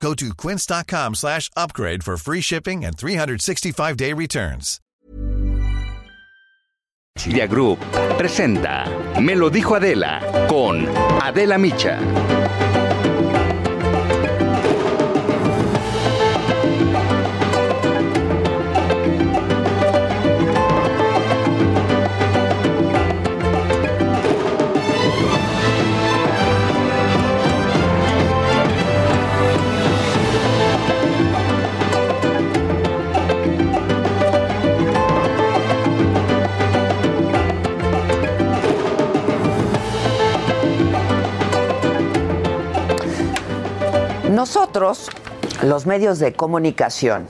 Go to quince.com slash upgrade for free shipping and 365-day returns. Media Group presenta Me lo dijo Adela con Adela Micha. Nosotros, los medios de comunicación,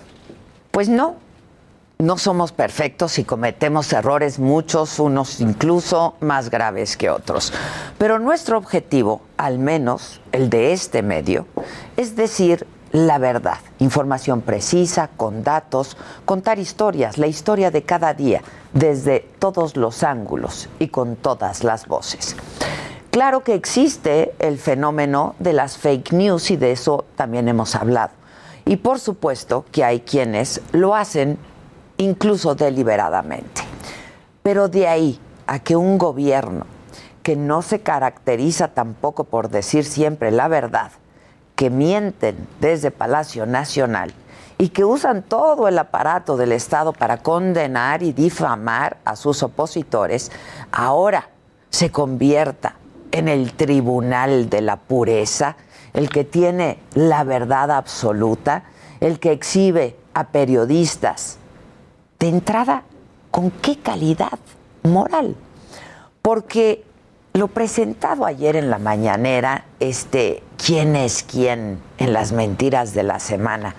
pues no, no somos perfectos y cometemos errores, muchos, unos incluso más graves que otros. Pero nuestro objetivo, al menos el de este medio, es decir la verdad, información precisa, con datos, contar historias, la historia de cada día, desde todos los ángulos y con todas las voces. Claro que existe el fenómeno de las fake news y de eso también hemos hablado. Y por supuesto que hay quienes lo hacen incluso deliberadamente. Pero de ahí a que un gobierno que no se caracteriza tampoco por decir siempre la verdad, que mienten desde Palacio Nacional y que usan todo el aparato del Estado para condenar y difamar a sus opositores, ahora se convierta en el tribunal de la pureza, el que tiene la verdad absoluta, el que exhibe a periodistas. De entrada, ¿con qué calidad moral? Porque lo presentado ayer en la mañanera, este quién es quién en las mentiras de la semana,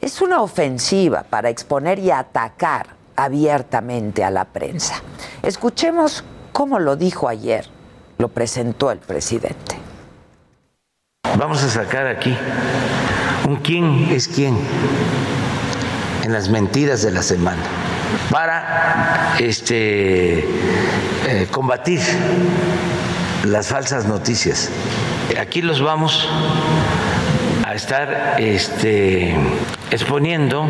es una ofensiva para exponer y atacar abiertamente a la prensa. Escuchemos cómo lo dijo ayer lo presentó el presidente. Vamos a sacar aquí un quién es quién en las mentiras de la semana para este eh, combatir las falsas noticias. Aquí los vamos a estar este, exponiendo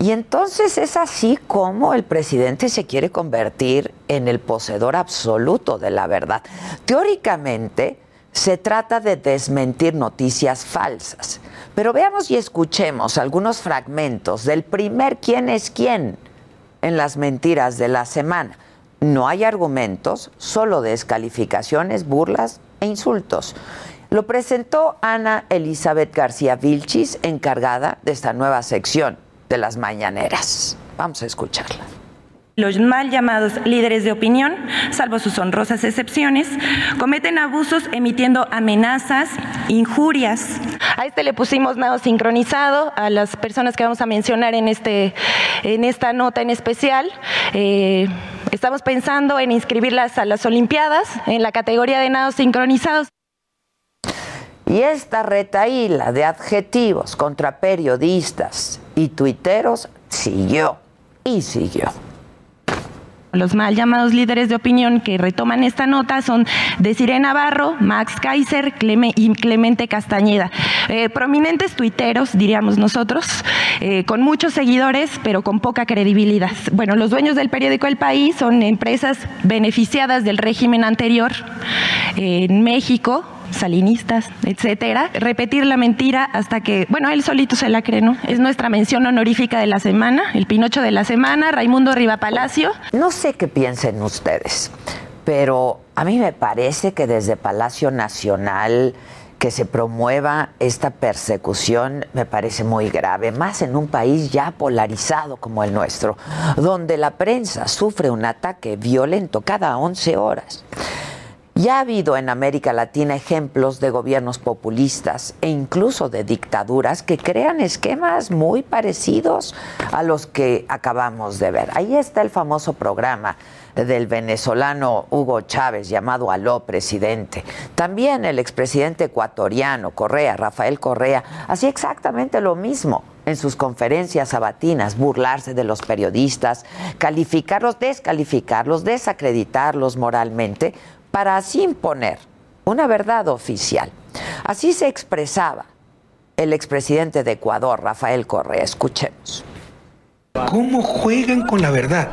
y entonces es así como el presidente se quiere convertir en el poseedor absoluto de la verdad. Teóricamente se trata de desmentir noticias falsas. Pero veamos y escuchemos algunos fragmentos del primer quién es quién en las mentiras de la semana. No hay argumentos, solo descalificaciones, burlas e insultos. Lo presentó Ana Elizabeth García Vilchis, encargada de esta nueva sección de las mañaneras. Vamos a escucharla. Los mal llamados líderes de opinión, salvo sus honrosas excepciones, cometen abusos emitiendo amenazas, injurias. A este le pusimos nado sincronizado a las personas que vamos a mencionar en, este, en esta nota en especial. Eh, estamos pensando en inscribirlas a las Olimpiadas en la categoría de nados sincronizados. Y esta retaíla de adjetivos contra periodistas y tuiteros siguió y siguió. Los mal llamados líderes de opinión que retoman esta nota son Desiree Navarro, Max Kaiser y Clemente Castañeda. Eh, prominentes tuiteros, diríamos nosotros, eh, con muchos seguidores, pero con poca credibilidad. Bueno, los dueños del periódico El País son empresas beneficiadas del régimen anterior en México, salinistas, etcétera, repetir la mentira hasta que, bueno, él solito se la cree, ¿no? Es nuestra mención honorífica de la semana, el Pinocho de la semana, Raimundo Riva Palacio. No sé qué piensen ustedes, pero a mí me parece que desde Palacio Nacional que se promueva esta persecución me parece muy grave, más en un país ya polarizado como el nuestro, donde la prensa sufre un ataque violento cada 11 horas. Ya ha habido en América Latina ejemplos de gobiernos populistas e incluso de dictaduras que crean esquemas muy parecidos a los que acabamos de ver. Ahí está el famoso programa del venezolano Hugo Chávez llamado Aló presidente. También el expresidente ecuatoriano Correa, Rafael Correa, hacía exactamente lo mismo en sus conferencias sabatinas, burlarse de los periodistas, calificarlos, descalificarlos, desacreditarlos moralmente para así imponer una verdad oficial. Así se expresaba el expresidente de Ecuador, Rafael Correa. Escuchemos. ¿Cómo juegan con la verdad?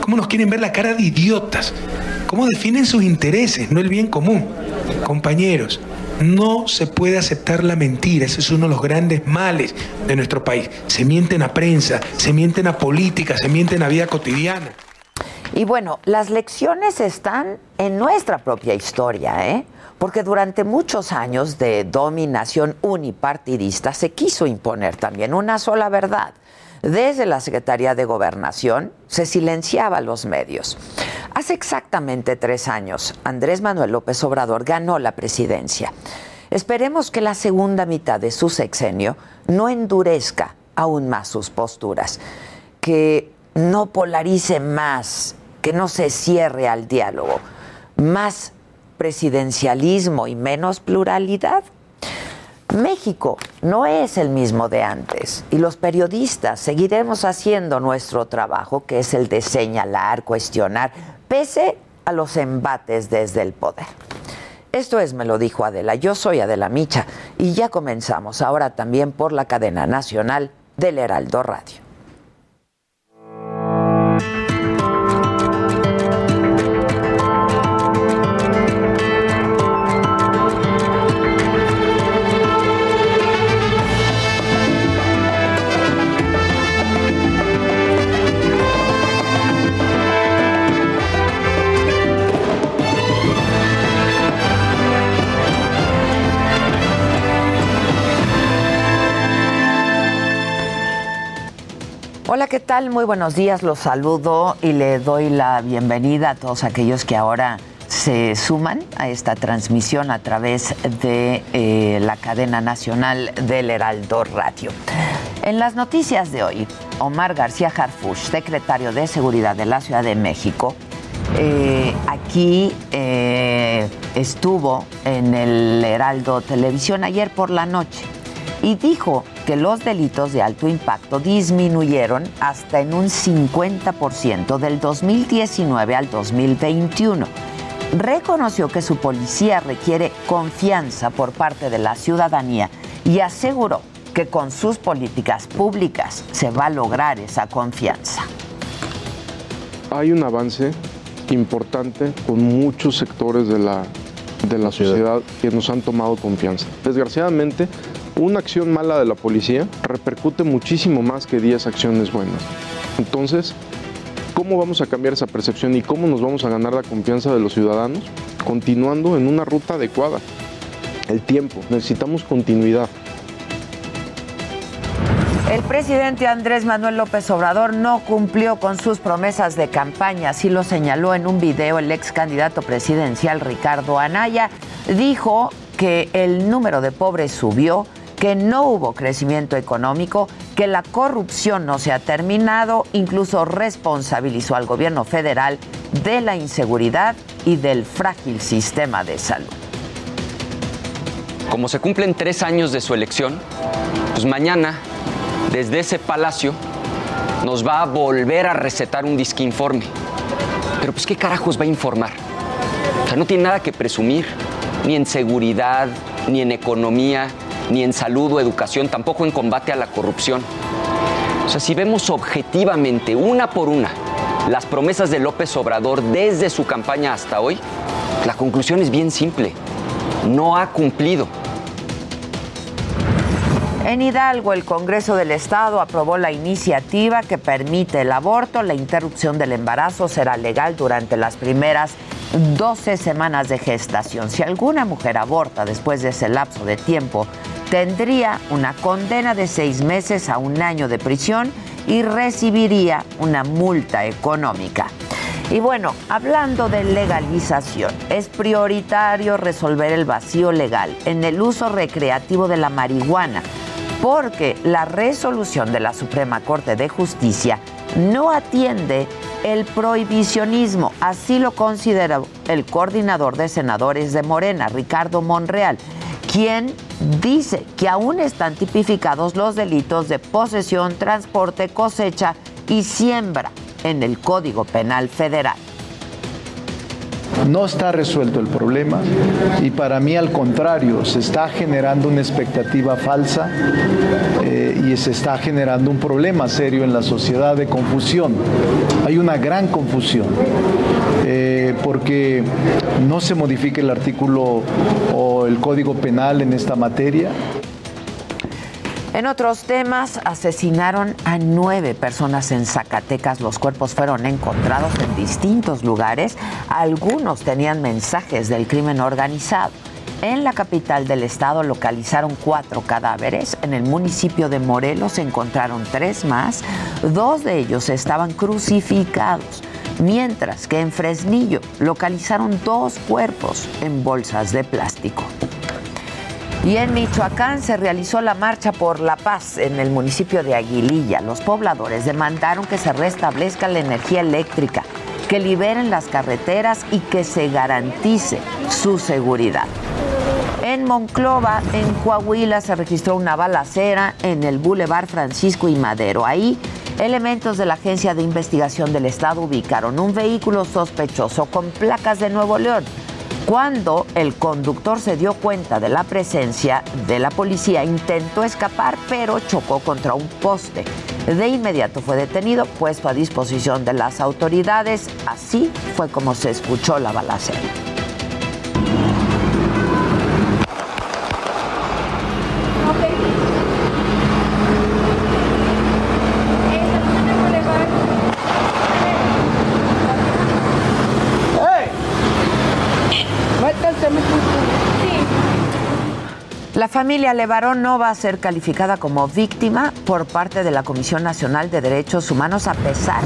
¿Cómo nos quieren ver la cara de idiotas? ¿Cómo definen sus intereses, no el bien común? Compañeros, no se puede aceptar la mentira, ese es uno de los grandes males de nuestro país. Se mienten a prensa, se mienten a política, se mienten a vida cotidiana. Y bueno, las lecciones están en nuestra propia historia, ¿eh? Porque durante muchos años de dominación unipartidista se quiso imponer también una sola verdad. Desde la Secretaría de Gobernación se silenciaba los medios. Hace exactamente tres años, Andrés Manuel López Obrador ganó la presidencia. Esperemos que la segunda mitad de su sexenio no endurezca aún más sus posturas, que no polarice más que no se cierre al diálogo, más presidencialismo y menos pluralidad. México no es el mismo de antes y los periodistas seguiremos haciendo nuestro trabajo, que es el de señalar, cuestionar, pese a los embates desde el poder. Esto es, me lo dijo Adela, yo soy Adela Micha y ya comenzamos ahora también por la cadena nacional del Heraldo Radio. Hola, ¿qué tal? Muy buenos días, los saludo y le doy la bienvenida a todos aquellos que ahora se suman a esta transmisión a través de eh, la cadena nacional del Heraldo Radio. En las noticias de hoy, Omar García Harfush, secretario de Seguridad de la Ciudad de México, eh, aquí eh, estuvo en el Heraldo Televisión ayer por la noche y dijo que los delitos de alto impacto disminuyeron hasta en un 50% del 2019 al 2021. Reconoció que su policía requiere confianza por parte de la ciudadanía y aseguró que con sus políticas públicas se va a lograr esa confianza. Hay un avance importante con muchos sectores de la, de la sociedad que nos han tomado confianza. Desgraciadamente, una acción mala de la policía repercute muchísimo más que 10 acciones buenas. Entonces, ¿cómo vamos a cambiar esa percepción y cómo nos vamos a ganar la confianza de los ciudadanos? Continuando en una ruta adecuada. El tiempo, necesitamos continuidad. El presidente Andrés Manuel López Obrador no cumplió con sus promesas de campaña, así lo señaló en un video el ex candidato presidencial Ricardo Anaya. Dijo que el número de pobres subió, que no hubo crecimiento económico, que la corrupción no se ha terminado, incluso responsabilizó al gobierno federal de la inseguridad y del frágil sistema de salud. Como se cumplen tres años de su elección, pues mañana, desde ese palacio, nos va a volver a recetar un disque informe. Pero pues qué carajos va a informar. O sea, no tiene nada que presumir, ni en seguridad, ni en economía, ni en salud o educación, tampoco en combate a la corrupción. O sea, si vemos objetivamente, una por una, las promesas de López Obrador desde su campaña hasta hoy, la conclusión es bien simple. No ha cumplido. En Hidalgo, el Congreso del Estado aprobó la iniciativa que permite el aborto. La interrupción del embarazo será legal durante las primeras 12 semanas de gestación. Si alguna mujer aborta después de ese lapso de tiempo, tendría una condena de seis meses a un año de prisión y recibiría una multa económica. Y bueno, hablando de legalización, es prioritario resolver el vacío legal en el uso recreativo de la marihuana, porque la resolución de la Suprema Corte de Justicia no atiende el prohibicionismo, así lo considera el coordinador de senadores de Morena, Ricardo Monreal, quien dice que aún están tipificados los delitos de posesión, transporte, cosecha y siembra en el Código Penal Federal. No está resuelto el problema y para mí al contrario, se está generando una expectativa falsa eh, y se está generando un problema serio en la sociedad de confusión. Hay una gran confusión eh, porque no se modifica el artículo o el código penal en esta materia. En otros temas, asesinaron a nueve personas en Zacatecas. Los cuerpos fueron encontrados en distintos lugares. Algunos tenían mensajes del crimen organizado. En la capital del estado localizaron cuatro cadáveres. En el municipio de Morelos encontraron tres más. Dos de ellos estaban crucificados. Mientras que en Fresnillo localizaron dos cuerpos en bolsas de plástico. Y en Michoacán se realizó la Marcha por la Paz en el municipio de Aguililla. Los pobladores demandaron que se restablezca la energía eléctrica, que liberen las carreteras y que se garantice su seguridad. En Monclova, en Coahuila, se registró una balacera en el Boulevard Francisco y Madero. Ahí, elementos de la Agencia de Investigación del Estado ubicaron un vehículo sospechoso con placas de Nuevo León cuando el conductor se dio cuenta de la presencia de la policía, intentó escapar, pero chocó contra un poste. De inmediato fue detenido, puesto a disposición de las autoridades. Así fue como se escuchó la balacera. Familia Levarón no va a ser calificada como víctima por parte de la Comisión Nacional de Derechos Humanos a pesar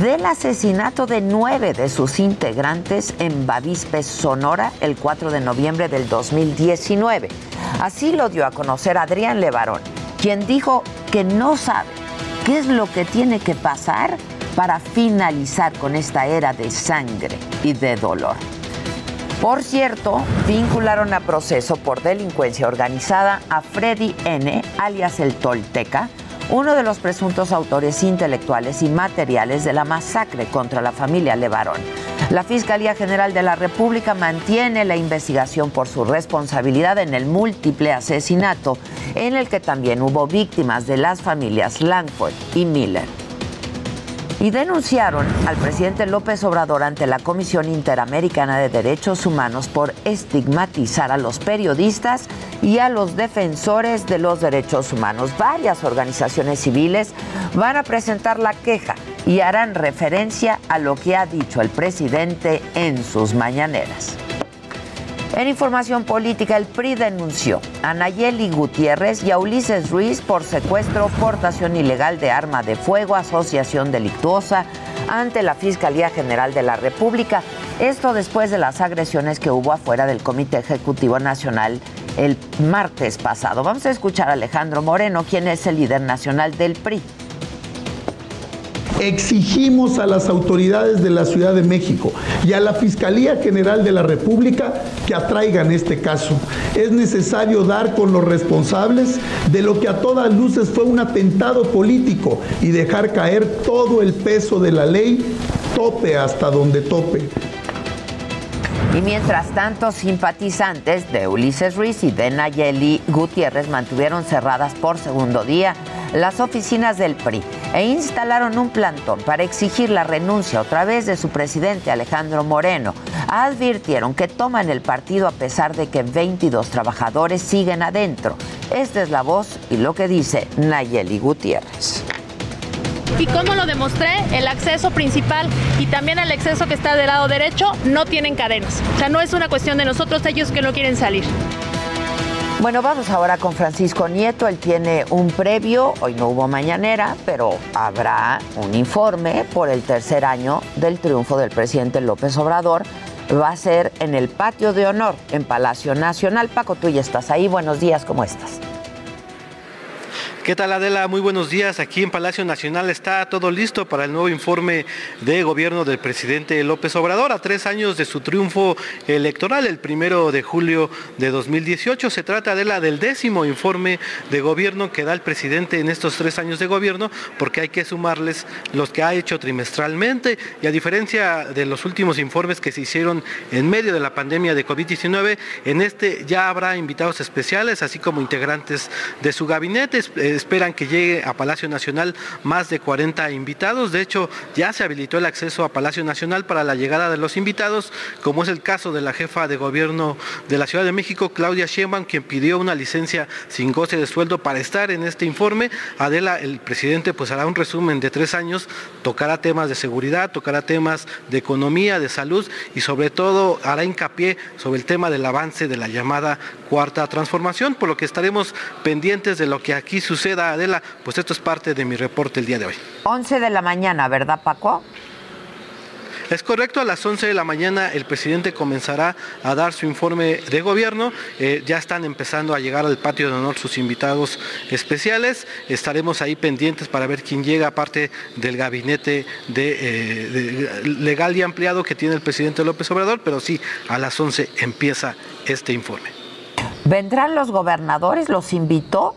del asesinato de nueve de sus integrantes en Bavispe, Sonora, el 4 de noviembre del 2019. Así lo dio a conocer Adrián Levarón, quien dijo que no sabe qué es lo que tiene que pasar para finalizar con esta era de sangre y de dolor. Por cierto, vincularon a proceso por delincuencia organizada a Freddy N., alias el Tolteca, uno de los presuntos autores intelectuales y materiales de la masacre contra la familia Levarón. La Fiscalía General de la República mantiene la investigación por su responsabilidad en el múltiple asesinato, en el que también hubo víctimas de las familias Langford y Miller y denunciaron al presidente López Obrador ante la Comisión Interamericana de Derechos Humanos por estigmatizar a los periodistas y a los defensores de los derechos humanos. Varias organizaciones civiles van a presentar la queja y harán referencia a lo que ha dicho el presidente en sus mañaneras. En información política, el PRI denunció a Nayeli Gutiérrez y a Ulises Ruiz por secuestro, portación ilegal de arma de fuego, asociación delictuosa ante la Fiscalía General de la República. Esto después de las agresiones que hubo afuera del Comité Ejecutivo Nacional el martes pasado. Vamos a escuchar a Alejandro Moreno, quien es el líder nacional del PRI. Exigimos a las autoridades de la Ciudad de México y a la Fiscalía General de la República que atraigan este caso. Es necesario dar con los responsables de lo que a todas luces fue un atentado político y dejar caer todo el peso de la ley, tope hasta donde tope. Y mientras tanto, simpatizantes de Ulises Ruiz y de Nayeli Gutiérrez mantuvieron cerradas por segundo día las oficinas del PRI e instalaron un plantón para exigir la renuncia otra vez de su presidente Alejandro Moreno. Advirtieron que toman el partido a pesar de que 22 trabajadores siguen adentro. Esta es la voz y lo que dice Nayeli Gutiérrez. ¿Y cómo lo demostré? El acceso principal y también el acceso que está del lado derecho no tienen cadenas. O sea, no es una cuestión de nosotros, ellos que no quieren salir. Bueno, vamos ahora con Francisco Nieto. Él tiene un previo, hoy no hubo mañanera, pero habrá un informe por el tercer año del triunfo del presidente López Obrador. Va a ser en el patio de honor en Palacio Nacional. Paco, tú ya estás ahí. Buenos días, ¿cómo estás? ¿Qué tal Adela? Muy buenos días. Aquí en Palacio Nacional está todo listo para el nuevo informe de gobierno del presidente López Obrador a tres años de su triunfo electoral, el primero de julio de 2018. Se trata de la del décimo informe de gobierno que da el presidente en estos tres años de gobierno, porque hay que sumarles los que ha hecho trimestralmente y a diferencia de los últimos informes que se hicieron en medio de la pandemia de COVID-19, en este ya habrá invitados especiales, así como integrantes de su gabinete esperan que llegue a Palacio Nacional más de 40 invitados. De hecho, ya se habilitó el acceso a Palacio Nacional para la llegada de los invitados, como es el caso de la jefa de gobierno de la Ciudad de México, Claudia Sheinbaum, quien pidió una licencia sin goce de sueldo para estar en este informe. Adela, el presidente, pues hará un resumen de tres años, tocará temas de seguridad, tocará temas de economía, de salud y sobre todo hará hincapié sobre el tema del avance de la llamada cuarta transformación, por lo que estaremos pendientes de lo que aquí sucede suceda, Adela, pues esto es parte de mi reporte el día de hoy. 11 de la mañana, ¿verdad, Paco? Es correcto, a las 11 de la mañana el presidente comenzará a dar su informe de gobierno. Eh, ya están empezando a llegar al patio de honor sus invitados especiales. Estaremos ahí pendientes para ver quién llega, aparte del gabinete de, eh, legal y ampliado que tiene el presidente López Obrador. Pero sí, a las 11 empieza este informe. ¿Vendrán los gobernadores? ¿Los invitó?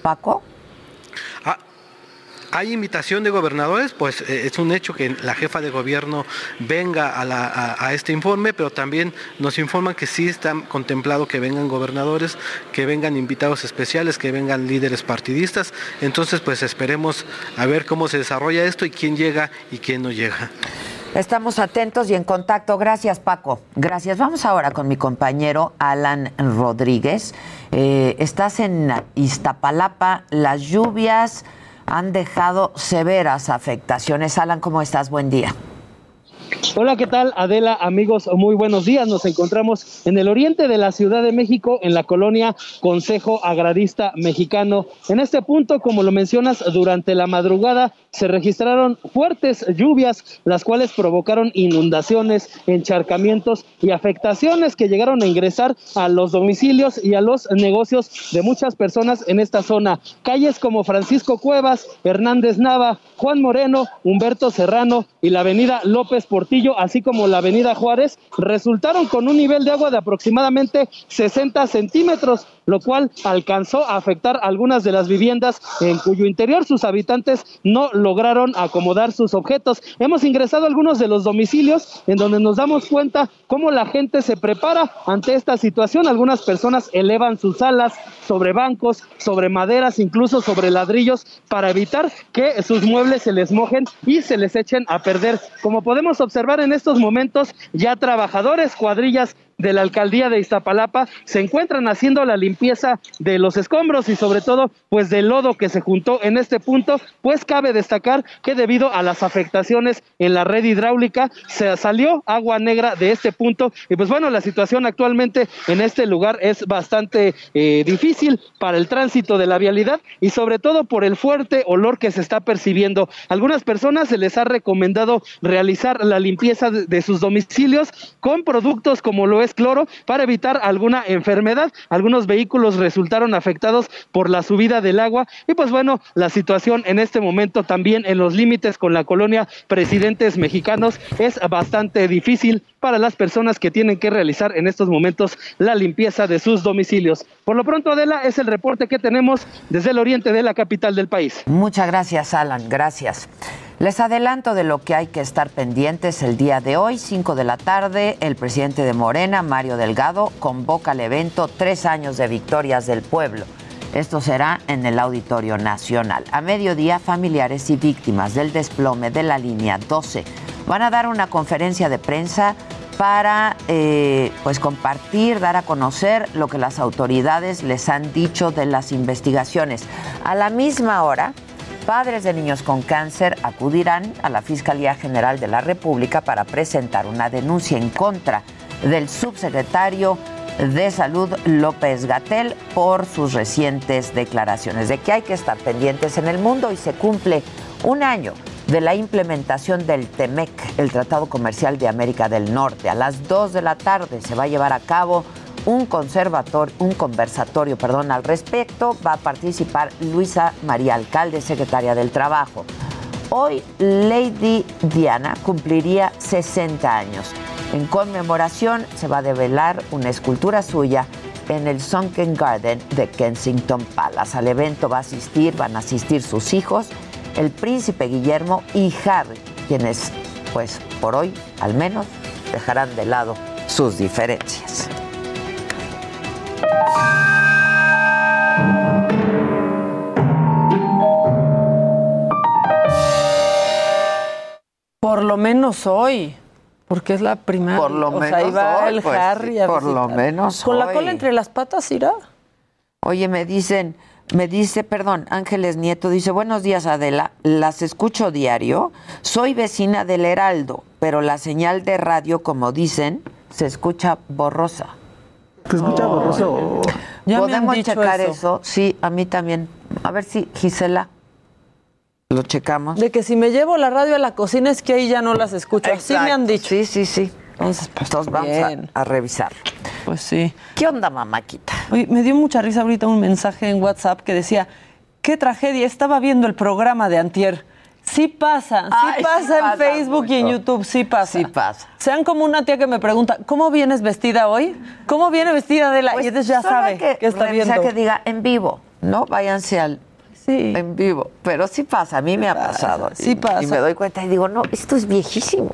Paco. Ah, hay invitación de gobernadores, pues eh, es un hecho que la jefa de gobierno venga a, este informe, pero también nos informan que sí está contemplado que vengan gobernadores, que vengan invitados especiales, que vengan líderes partidistas. Entonces, pues esperemos a ver cómo se desarrolla esto y quién llega y quién no llega. Estamos atentos y en contacto. Gracias, Paco. Gracias. Vamos ahora con mi compañero Alan Rodríguez. Eh, estás en Iztapalapa. Las lluvias han dejado severas afectaciones. Alan, ¿cómo estás? Buen día. Hola, ¿qué tal Adela? Amigos, muy buenos días. Nos encontramos en el oriente de la Ciudad de México, en la colonia Consejo Agradista Mexicano. En este punto, como lo mencionas, durante la madrugada se registraron fuertes lluvias, las cuales provocaron inundaciones, encharcamientos y afectaciones que llegaron a ingresar a los domicilios y a los negocios de muchas personas en esta zona. Calles como Francisco Cuevas, Hernández Nava, Juan Moreno, Humberto Serrano y la avenida López Portillo, así como la avenida Juárez, resultaron con un nivel de agua de aproximadamente 60 centímetros, lo cual alcanzó a afectar algunas de las viviendas en cuyo interior sus habitantes no lograron acomodar sus objetos. Hemos ingresado a algunos de los domicilios en donde nos damos cuenta cómo la gente se prepara ante esta situación. Algunas personas elevan sus alas sobre bancos, sobre maderas, incluso sobre ladrillos para evitar que sus muebles se les mojen y se les echen a perder. Como podemos observar en estos momentos, ya trabajadores, cuadrillas de la alcaldía de Iztapalapa se encuentran haciendo la limpieza de los escombros y sobre todo pues del lodo que se juntó en este punto, pues cabe destacar que debido a las afectaciones en la red hidráulica se salió agua negra de este punto y pues bueno, la situación actualmente en este lugar es bastante eh, difícil para el tránsito de la vialidad y sobre todo por el fuerte olor que se está percibiendo. Algunas personas se les ha recomendado realizar la limpieza de sus domicilios con productos como lo es cloro para evitar alguna enfermedad. Algunos vehículos resultaron afectados por la subida del agua y pues bueno, la situación en este momento también en los límites con la colonia Presidentes Mexicanos es bastante difícil para las personas que tienen que realizar en estos momentos la limpieza de sus domicilios. Por lo pronto, Adela, es el reporte que tenemos desde el oriente de la capital del país. Muchas gracias, Alan. Gracias. Les adelanto de lo que hay que estar pendientes el día de hoy, 5 de la tarde, el presidente de Morena, Mario Delgado, convoca al evento Tres años de victorias del pueblo. Esto será en el Auditorio Nacional. A mediodía, familiares y víctimas del desplome de la línea 12 van a dar una conferencia de prensa para eh, pues compartir, dar a conocer lo que las autoridades les han dicho de las investigaciones. A la misma hora, padres de niños con cáncer acudirán a la Fiscalía General de la República para presentar una denuncia en contra del subsecretario de Salud López Gatel por sus recientes declaraciones de que hay que estar pendientes en el mundo y se cumple un año de la implementación del TEMEC, el Tratado Comercial de América del Norte. A las 2 de la tarde se va a llevar a cabo un conservatorio, un conversatorio, perdón, al respecto. Va a participar Luisa María Alcalde, secretaria del Trabajo. Hoy Lady Diana cumpliría 60 años. En conmemoración se va a develar una escultura suya en el Sunken Garden de Kensington Palace. Al evento va a asistir, van a asistir sus hijos, el príncipe Guillermo y Harry, quienes, pues por hoy al menos, dejarán de lado sus diferencias. Por lo menos hoy. Porque es la primera. Por lo o menos sea, hoy, el pues, Harry a por lo menos Con la cola entre las patas irá. Oye, me dicen, me dice, perdón, Ángeles Nieto dice, buenos días Adela, las escucho diario, soy vecina del Heraldo, pero la señal de radio, como dicen, se escucha borrosa. ¿Te escucha borroso? Ya me han ¿Podemos checar eso. eso. Sí, a mí también. A ver si, Gisela, lo checamos. De que si me llevo la radio a la cocina es que ahí ya no las escucho. Así me han dicho. Sí, sí, sí. Entonces, pues, Entonces vamos a, a revisar. Pues sí. ¿Qué onda, mamáquita? Oye, me dio mucha risa ahorita un mensaje en WhatsApp que decía, qué tragedia, estaba viendo el programa de Antier. Sí pasa, sí Ay, sí pasa en pasa Facebook y en. YouTube, sí pasa. Sí pasa. Sean como una tía que me pregunta, ¿cómo vienes vestida hoy? ¿Cómo viene vestida de la...? y entonces ya Pues, solo hay sabe que, está revisar viendo. que diga en vivo, ¿no? Váyanse al Sí. en vivo. Pero sí pasa, a mí me ha pasado. sí Y- pasa. Y me doy cuenta y digo, no, esto es viejísimo.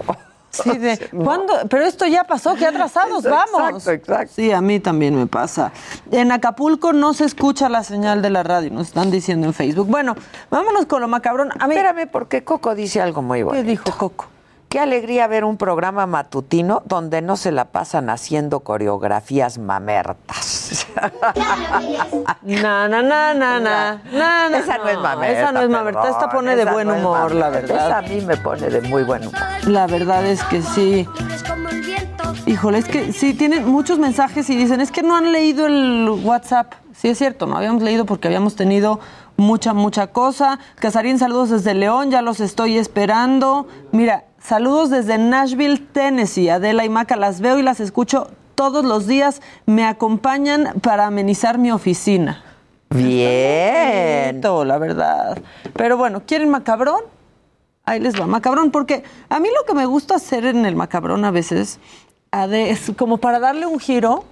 Sí, de, ¿cuándo? Pero esto ya pasó, qué atrasados Exacto, vamos. exacto. Sí, a mí también me pasa. En Acapulco no se escucha la señal de la radio, nos están diciendo en Facebook. Bueno, vámonos con lo macabrón. A mí, Espérame, porque Coco dice algo muy bueno. ¿qué dijo Coco? Qué alegría ver un programa matutino donde no se la pasan haciendo coreografías mamertas. Na, na, na, na, na, na, na. Esa no es mamerta. Esa no es mamerta, esta pone de buen humor, la verdad. Esa a mí me pone de muy buen humor. La verdad es que sí. Híjole, es que sí, tienen muchos mensajes y dicen, es que no han leído el WhatsApp. Sí, es cierto, no habíamos leído porque habíamos tenido mucha, mucha cosa. Casarín, saludos desde León, ya los estoy esperando. Mira, saludos desde Nashville, Tennessee. Adela y Maca, las veo y las escucho todos los días. Me acompañan para amenizar mi oficina. Bien. Bonito, la verdad. Pero bueno, ¿quieren macabrón? Ahí les va, macabrón, porque a mí lo que me gusta hacer en el macabrón a veces es como para darle un giro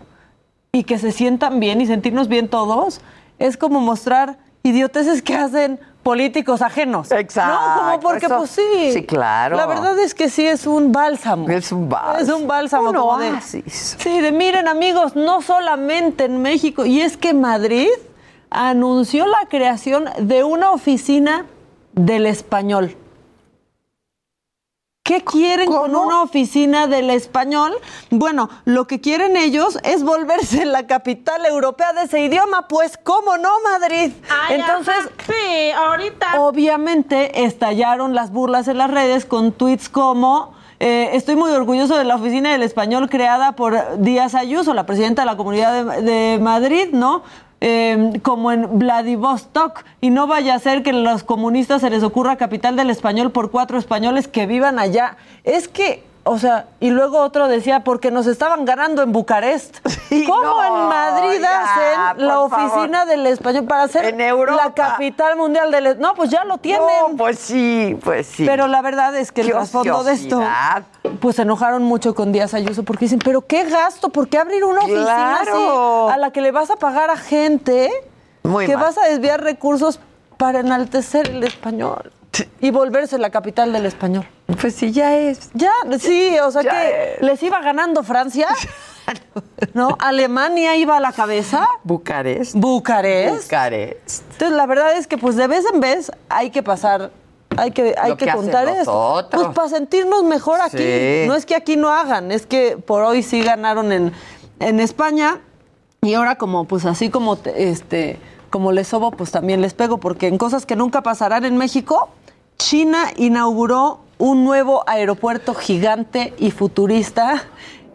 y que se sientan bien y sentirnos bien todos, es como mostrar idioteces que hacen políticos ajenos. Exacto, No, como porque eso- pues sí. sí, claro. La verdad es que sí es un bálsamo. Es un bálsamo. Es un bálsamo. Un como de-. Sí, de miren amigos, no solamente en México, y es que Madrid anunció la creación de una oficina del español. ¿Qué quieren con una oficina del español? Bueno, lo que quieren ellos es volverse la capital europea de ese idioma, pues cómo no, Madrid. Entonces, sí, ahorita. Obviamente estallaron las burlas en las redes con tweets como eh, estoy muy orgulloso de la oficina del español creada por Díaz Ayuso, la presidenta de la Comunidad de, de Madrid, ¿no? Eh, como en Vladivostok, y no vaya a ser que a los comunistas se les ocurra capital del español por cuatro españoles que vivan allá. Es que, o sea, y luego otro decía, porque nos estaban ganando en Bucarest. ¿Cómo no, en Madrid ya, hacen la favor. oficina del español para ser la capital mundial del... No, pues ya lo tienen. No, pues sí, pues sí. Pero la verdad es que el trasfondo de esto, pues se enojaron mucho con Díaz Ayuso porque dicen, pero qué gasto, ¿por qué abrir una oficina Claro. así a la que le vas a pagar a gente Muy que mal. vas a desviar recursos para enaltecer el español y volverse la capital del español? Pues sí, ya es. Ya, sí, o sea Ya que es. les iba ganando Francia, ¿no? Alemania iba a la cabeza, Bucarest. Bucarest. Bucarest. Entonces, la verdad es que pues de vez en vez hay que pasar, hay que, hay Lo que, contar esto. Pues para sentirnos mejor aquí. Sí. No es que aquí no hagan, es que por hoy sí ganaron en, en España. Y ahora como, pues así como te- este, como les sobo, pues también les pego, porque en cosas que nunca pasarán en México, China inauguró un nuevo aeropuerto gigante y futurista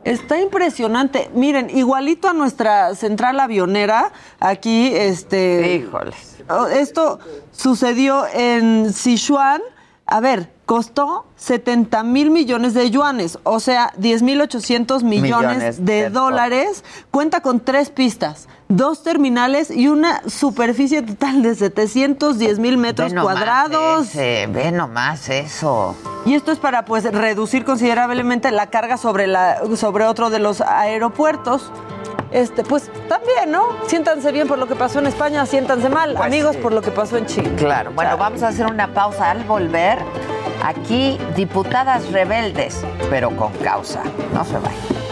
Está impresionante. Miren, igualito a nuestra central avionera, aquí, este. Híjoles. Oh, Esto sucedió en Sichuan. A ver, costó 70 mil millones de yuanes, o sea, 10 mil 800 millones, Millones de, de dólares. Cuenta con tres pistas, dos terminales y una superficie total de 710 mil metros Ve cuadrados. ese, ve nomás eso. Y esto es para pues reducir considerablemente la carga sobre la sobre otro de los aeropuertos. Este, pues también, ¿no? Siéntanse bien por lo que pasó en España, siéntanse mal, Pues amigos, sí. por lo que pasó en Chile. Claro, bueno, vamos a hacer una pausa al volver. Aquí, diputadas rebeldes, pero con causa. No se vayan.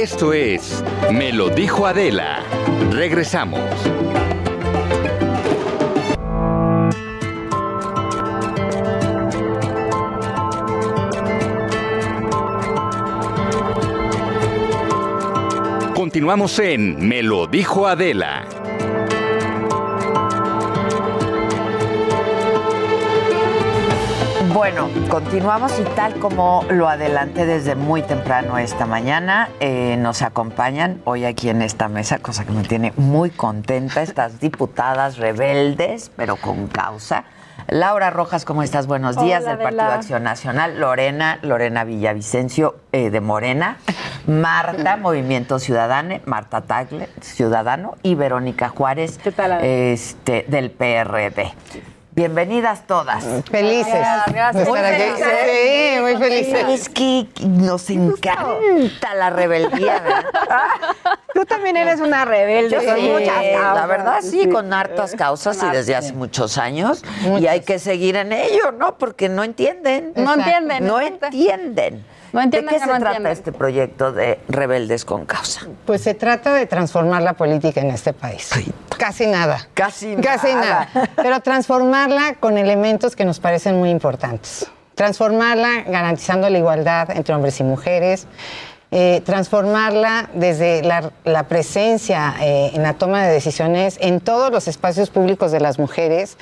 Esto es Me lo dijo Adela. Regresamos. Continuamos en Me lo dijo Adela. Bueno, continuamos y tal como lo adelanté desde muy temprano esta mañana, eh, nos acompañan hoy aquí en esta mesa, cosa que me tiene muy contenta, estas diputadas rebeldes, pero con causa. Laura Rojas, ¿cómo estás? Buenos días Hola, del Partido. Acción Nacional. Lorena, Lorena Villavicencio eh, de Morena. Marta, Movimiento Ciudadano, Marta Tagle, Ciudadano, y Verónica Juárez, este, del PRD. Bienvenidas todas. Felices. Gracias. Muy Estar aquí. felices. Sí, muy felices. Es que nos encanta la rebeldía, ¿verdad? Tú también eres una rebelde. Yo con sí, muchas la verdad sí, con hartas causas y desde hace muchos años. Y hay que seguir en ello, ¿no? Porque no entienden. No entienden, No entienden. No ¿De qué que se no trata entienden. este proyecto de Rebeldes con Causa? Pues se trata de transformar la política en este país. Casi nada. Casi, Casi nada. nada. Pero transformarla con elementos que nos parecen muy importantes. Transformarla garantizando la igualdad entre hombres y mujeres. Eh, transformarla desde la, la presencia eh, en la toma de decisiones en todos los espacios públicos de las mujeres.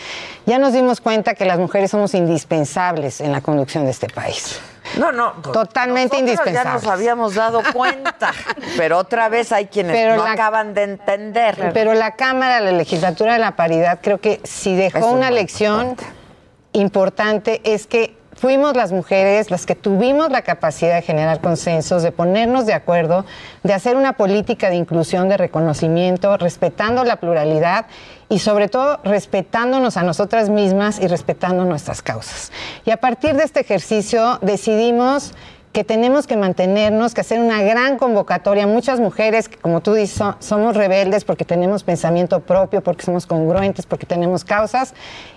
Ya nos dimos cuenta que las mujeres somos indispensables en la conducción de este país. No, no. Totalmente Nosotros indispensables. Ya nos habíamos dado cuenta, pero otra vez hay quienes Pero no la- acaban de entender. Pero la Cámara, la legislatura de la paridad, creo que si dejó Eso una lección importante es que fuimos las mujeres las que tuvimos la capacidad de generar consensos, de ponernos de acuerdo, de hacer una política de inclusión, de reconocimiento, respetando la pluralidad y sobre todo respetándonos a nosotras mismas y respetando nuestras causas. Y a partir de este ejercicio decidimos que tenemos que mantenernos, que hacer una gran convocatoria. Muchas mujeres, que, como tú dices, so- somos rebeldes porque tenemos pensamiento propio, porque somos congruentes, porque tenemos causas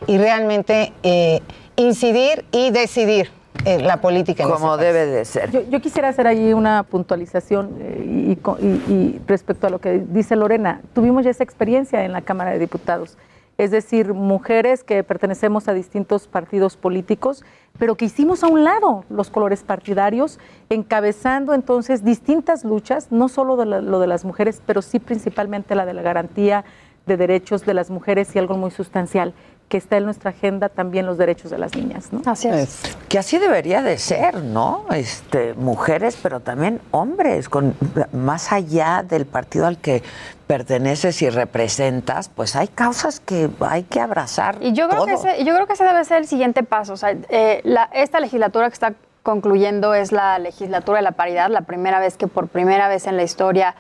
y realmente eh, incidir y decidir eh, la política. en Como debe de ser. Yo, yo quisiera hacer ahí una puntualización eh, y, y- y respecto a lo que dice Lorena. Tuvimos ya esa experiencia en la Cámara de Diputados, es decir, mujeres que pertenecemos a distintos partidos políticos, pero que hicimos a un lado los colores partidarios, encabezando entonces distintas luchas, no solo de la- lo de las mujeres, pero sí principalmente la de la garantía de derechos de las mujeres y algo muy sustancial que está en nuestra agenda también los derechos de las niñas, ¿no? Así es. Que así debería de ser, ¿no? Este, mujeres, pero también hombres, con más allá del partido al que perteneces y representas, pues hay causas que hay que abrazar. Y yo creo, que ese, yo creo que ese debe ser el siguiente paso. O sea, eh, la- esta legislatura que está concluyendo es la legislatura de la paridad, la primera vez que por primera vez en la historia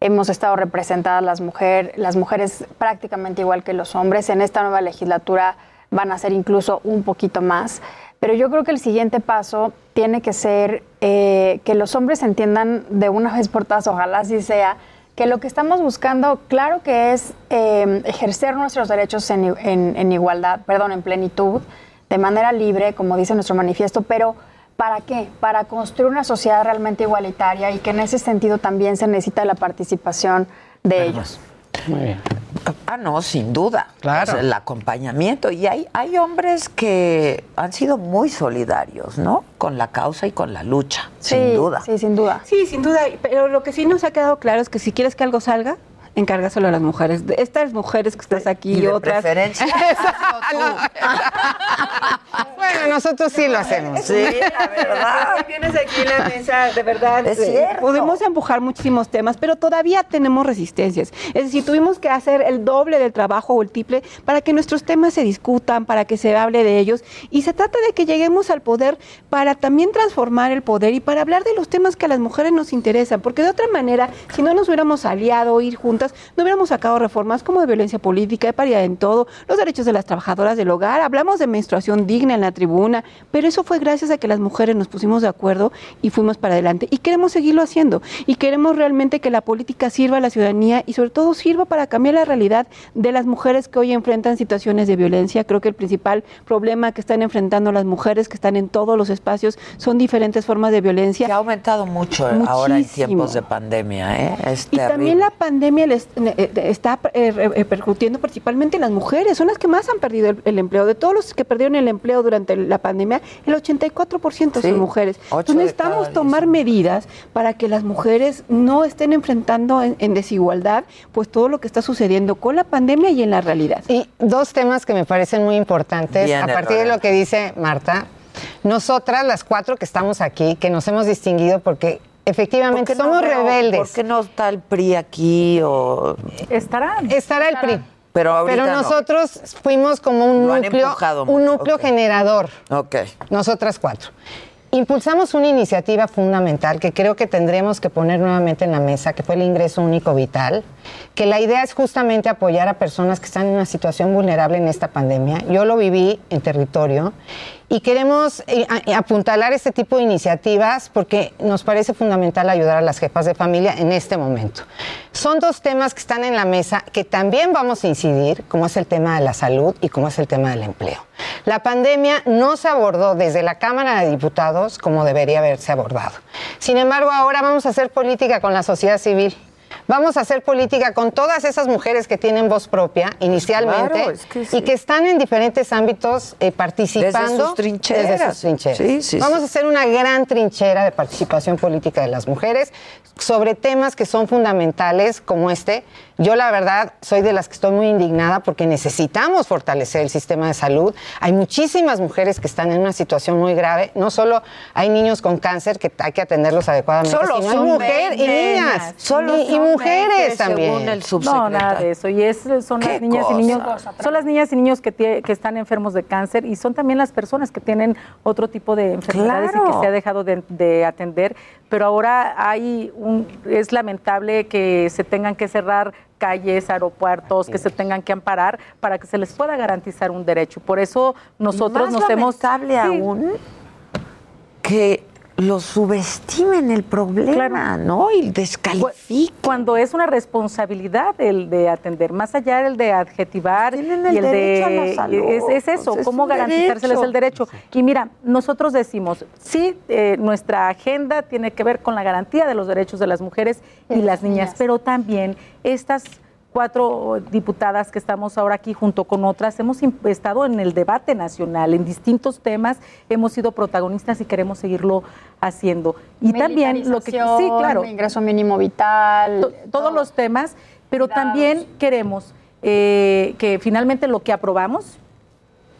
hemos estado representadas las, mujer, las mujeres prácticamente igual que los hombres. En esta nueva legislatura van a ser incluso un poquito más. Pero yo creo que el siguiente paso tiene que ser eh, que los hombres entiendan de una vez por todas, ojalá así sea, que lo que estamos buscando, claro que es eh, ejercer nuestros derechos en igualdad, perdón, en plenitud, de manera libre, como dice nuestro manifiesto, pero ¿para qué? Para construir una sociedad realmente igualitaria y que en ese sentido también se necesita la participación de ellos. Muy bien. Ah, no, sin duda. Claro. El acompañamiento. Y hay, hay hombres que han sido muy solidarios, ¿no? Con la causa y con la lucha, sin duda. Sí, sin duda. Sí, sin duda. Pero lo que sí nos ha quedado claro es que si quieres que algo salga, encárgaselo a las mujeres. De Estas mujeres que estás aquí y, Y de otras. preferencia. Bueno, nosotros sí lo hacemos. Sí, la verdad. Vienes aquí en la mesa, de verdad. Es cierto. Podemos empujar muchísimos temas, pero todavía tenemos resistencias. Es decir, tuvimos que hacer el doble del trabajo o el triple para que nuestros temas se discutan, para que se hable de ellos. Y se trata de que lleguemos al poder para también transformar el poder y para hablar de los temas que a las mujeres nos interesan. Porque de otra manera, si no nos hubiéramos aliado, ir juntas, no hubiéramos sacado reformas como de violencia política, de paridad en todo, los derechos de las trabajadoras del hogar. Hablamos de menstruación digna en la tribuna, pero eso fue gracias a que las mujeres nos pusimos de acuerdo y fuimos para adelante. Y queremos seguirlo haciendo. Y queremos realmente que la política sirva a la ciudadanía y sobre todo sirva para cambiar la realidad de las mujeres que hoy enfrentan situaciones de violencia. Creo que el principal problema que están enfrentando las mujeres que están en todos los espacios son diferentes formas de violencia. Que ha aumentado mucho ahora en tiempos de pandemia, ¿eh? Es Y terrible. también la pandemia les- eh, está eh, re- repercutiendo principalmente en las mujeres, son las que más han perdido el, el empleo. De todos los que perdieron el empleo durante la pandemia, el 84% Sí, son mujeres. Entonces necesitamos tomar medidas para que las mujeres no estén enfrentando en, en desigualdad pues todo lo que está sucediendo con la pandemia y en la realidad. Y dos temas que me parecen muy importantes, a partir de lo que dice Marta, nosotras, las cuatro que estamos aquí, que nos hemos distinguido porque efectivamente ¿Por qué no somos veo- rebeldes. ¿Por qué no está el PRI aquí o...? Estará. Estará el PRI. Pero ahorita Pero no. nosotros fuimos como un Lo núcleo, un núcleo generador. Ok. Nosotras cuatro. Impulsamos una iniciativa fundamental que creo que tendremos que poner nuevamente en la mesa, que fue el ingreso único vital, que la idea es justamente apoyar a personas que están en una situación vulnerable en esta pandemia. Yo lo viví en territorio y queremos eh, a- apuntalar este tipo de iniciativas porque nos parece fundamental ayudar a las jefas de familia en este momento. Son dos temas que están en la mesa que también vamos a incidir, como es el tema de la salud y como es el tema del empleo. La pandemia no se abordó desde la Cámara de Diputados como debería haberse abordado. Sin embargo, ahora vamos a hacer política con la sociedad civil. Vamos a hacer política con todas esas mujeres que tienen voz propia inicialmente claro, es que sí. y que están en diferentes ámbitos eh, participando Desde sus trincheras. desde sus trincheras. Sí, sí, Vamos a hacer una gran trinchera de participación política de las mujeres sobre temas que son fundamentales como este. Yo la verdad soy de las que estoy muy indignada porque necesitamos fortalecer el sistema de salud. Hay muchísimas mujeres que están en una situación muy grave. No solo hay niños con cáncer que hay que atenderlos adecuadamente, Solo sino hay son mujeres y 20, niñas. solo y, y mujeres 20, también. según el No, nada de eso. Y es, son ¿Qué las niñas cosa? y niños, son las niñas y niños que, tie- que están enfermos de cáncer y son también las personas que tienen otro tipo de enfermedades y que se ha dejado de, de atender. Pero ahora hay un, es lamentable que se tengan que cerrar calles, aeropuertos, que se tengan que amparar para que se les pueda garantizar un derecho. Por eso nosotros Más nos hemos lamentable Sí. aún que lo subestimen el problema, ¿no? Y descalifiquen. Cuando es una responsabilidad el de atender, más allá del de adjetivar Tienen el y el derecho a la de salud, es, es eso, pues es cómo un garantizárseles derecho. el derecho. Y mira, nosotros decimos, sí, eh, nuestra agenda tiene que ver con la garantía de los derechos de las mujeres y las niñas, pero también estas cuatro diputadas que estamos ahora aquí junto con otras, hemos estado en el debate nacional, en distintos temas, hemos sido protagonistas y queremos seguirlo haciendo. Y también lo que sí, claro, ingreso mínimo vital, to- todos los temas, pero también queremos eh, que finalmente lo que aprobamos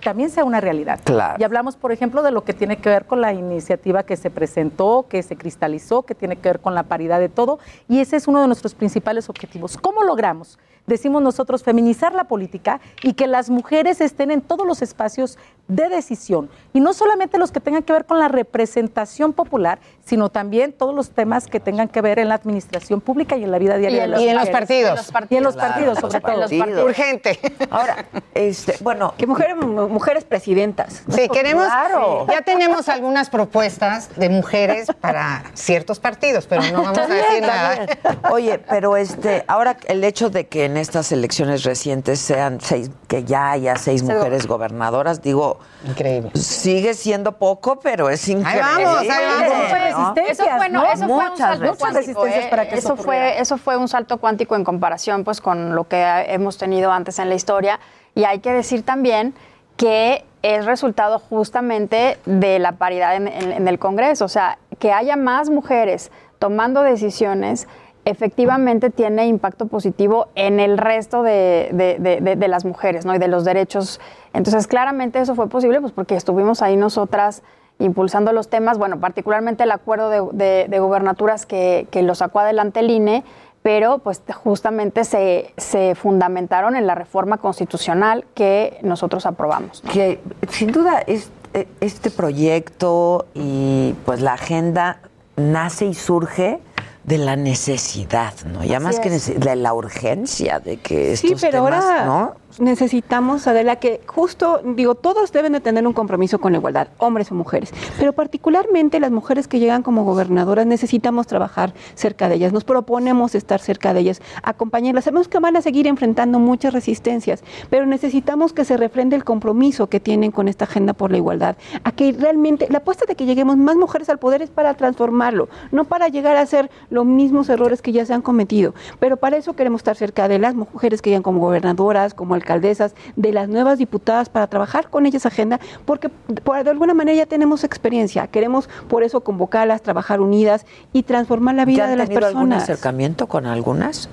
también sea una realidad. Claro. Y hablamos, por ejemplo, de lo que tiene que ver con la iniciativa que se presentó, que se cristalizó, que tiene que ver con la paridad de todo, y ese es uno de nuestros principales objetivos. ¿Cómo logramos? Decimos nosotros feminizar la política y que las mujeres estén en todos los espacios de decisión, y no solamente los que tengan que ver con la representación popular, sino también todos los temas que tengan que ver en la administración pública y en la vida diaria Y de en las los mujeres. partidos. Y en los Claro, partidos, los sobre todo. partidos. Urgente. Ahora, este, bueno, que mujeres mujeres presidentas. Sí, queremos, Claro. ya tenemos algunas propuestas de mujeres para ciertos partidos, pero no vamos a decir nada. Oye, pero este, ahora el hecho de que en estas elecciones recientes sean seis, que ya haya seis Sí. mujeres gobernadoras, digo, increíble. Sigue siendo poco, pero es increíble. vamos, ahí vamos. Eso fue, no, eso fue un salto cuántico, resistencias ¿eh? para que eso eso fue eso fue un salto cuántico en comparación pues con lo que eh, hemos tenido antes en la historia y hay que decir también que es resultado justamente de la paridad en, en- en el Congreso, o sea, que haya más mujeres tomando decisiones efectivamente tiene impacto positivo en el resto de, de- de- de las mujeres ¿no? y de los derechos. Entonces, claramente eso fue posible pues, porque estuvimos ahí nosotras impulsando los temas, bueno, particularmente el acuerdo de, de- gubernaturas que, que lo sacó adelante el INE, pero pues justamente se, se fundamentaron en la reforma constitucional que nosotros aprobamos. Que sin duda es, eh, este proyecto y pues la agenda nace y surge de la necesidad, ¿no? Ya Así más que es. nece- de la urgencia de que Sí, estos pero temas, ahora ¿no? necesitamos, Adela, que justo, digo, todos deben de tener un compromiso con la igualdad, hombres o mujeres, pero particularmente las mujeres que llegan como gobernadoras necesitamos trabajar cerca de ellas, nos proponemos estar cerca de ellas, acompañarlas. Sabemos que van a seguir enfrentando muchas resistencias, pero necesitamos que se refrende el compromiso que tienen con esta agenda por la igualdad, a que realmente la apuesta de que lleguemos más mujeres al poder es para transformarlo, no para llegar a hacer los mismos errores que ya se han cometido, pero para eso queremos estar cerca de las mujeres que llegan como gobernadoras, como alcaldesas, de las nuevas diputadas para trabajar con ellas agenda, porque por, de alguna manera ya tenemos experiencia, queremos por eso convocarlas, trabajar unidas y transformar la ¿Ya vida han de las tenido algún personas. acercamiento con algunas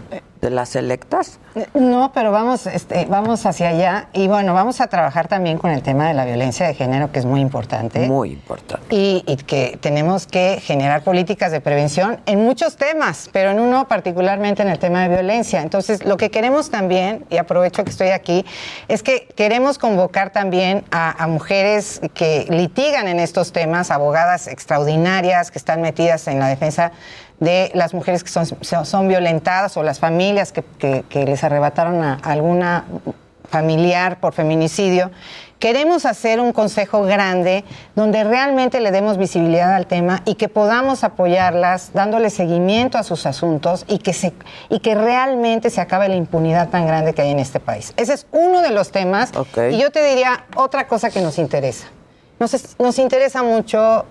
de las electas? No, pero vamos, este, vamos hacia allá y bueno, vamos a trabajar también con el tema de la violencia de género, que es muy importante. Muy importante. Y, y que tenemos que generar políticas de prevención en muchos temas, pero en uno particularmente en el tema de violencia. Entonces, lo que queremos también, y aprovecho que estoy aquí, es que queremos convocar también a, a mujeres que litigan en estos temas, abogadas extraordinarias que están metidas en la defensa de las mujeres que son, son- violentadas o las familias que, que- que les arrebataron a alguna familiar por feminicidio. Queremos hacer un consejo grande donde realmente le demos visibilidad al tema y que podamos apoyarlas dándole seguimiento a sus asuntos y que, se, y que realmente se acabe la impunidad tan grande que hay en este país. Ese es uno de los temas. Y yo te diría otra cosa que nos interesa. Nos, nos interesa mucho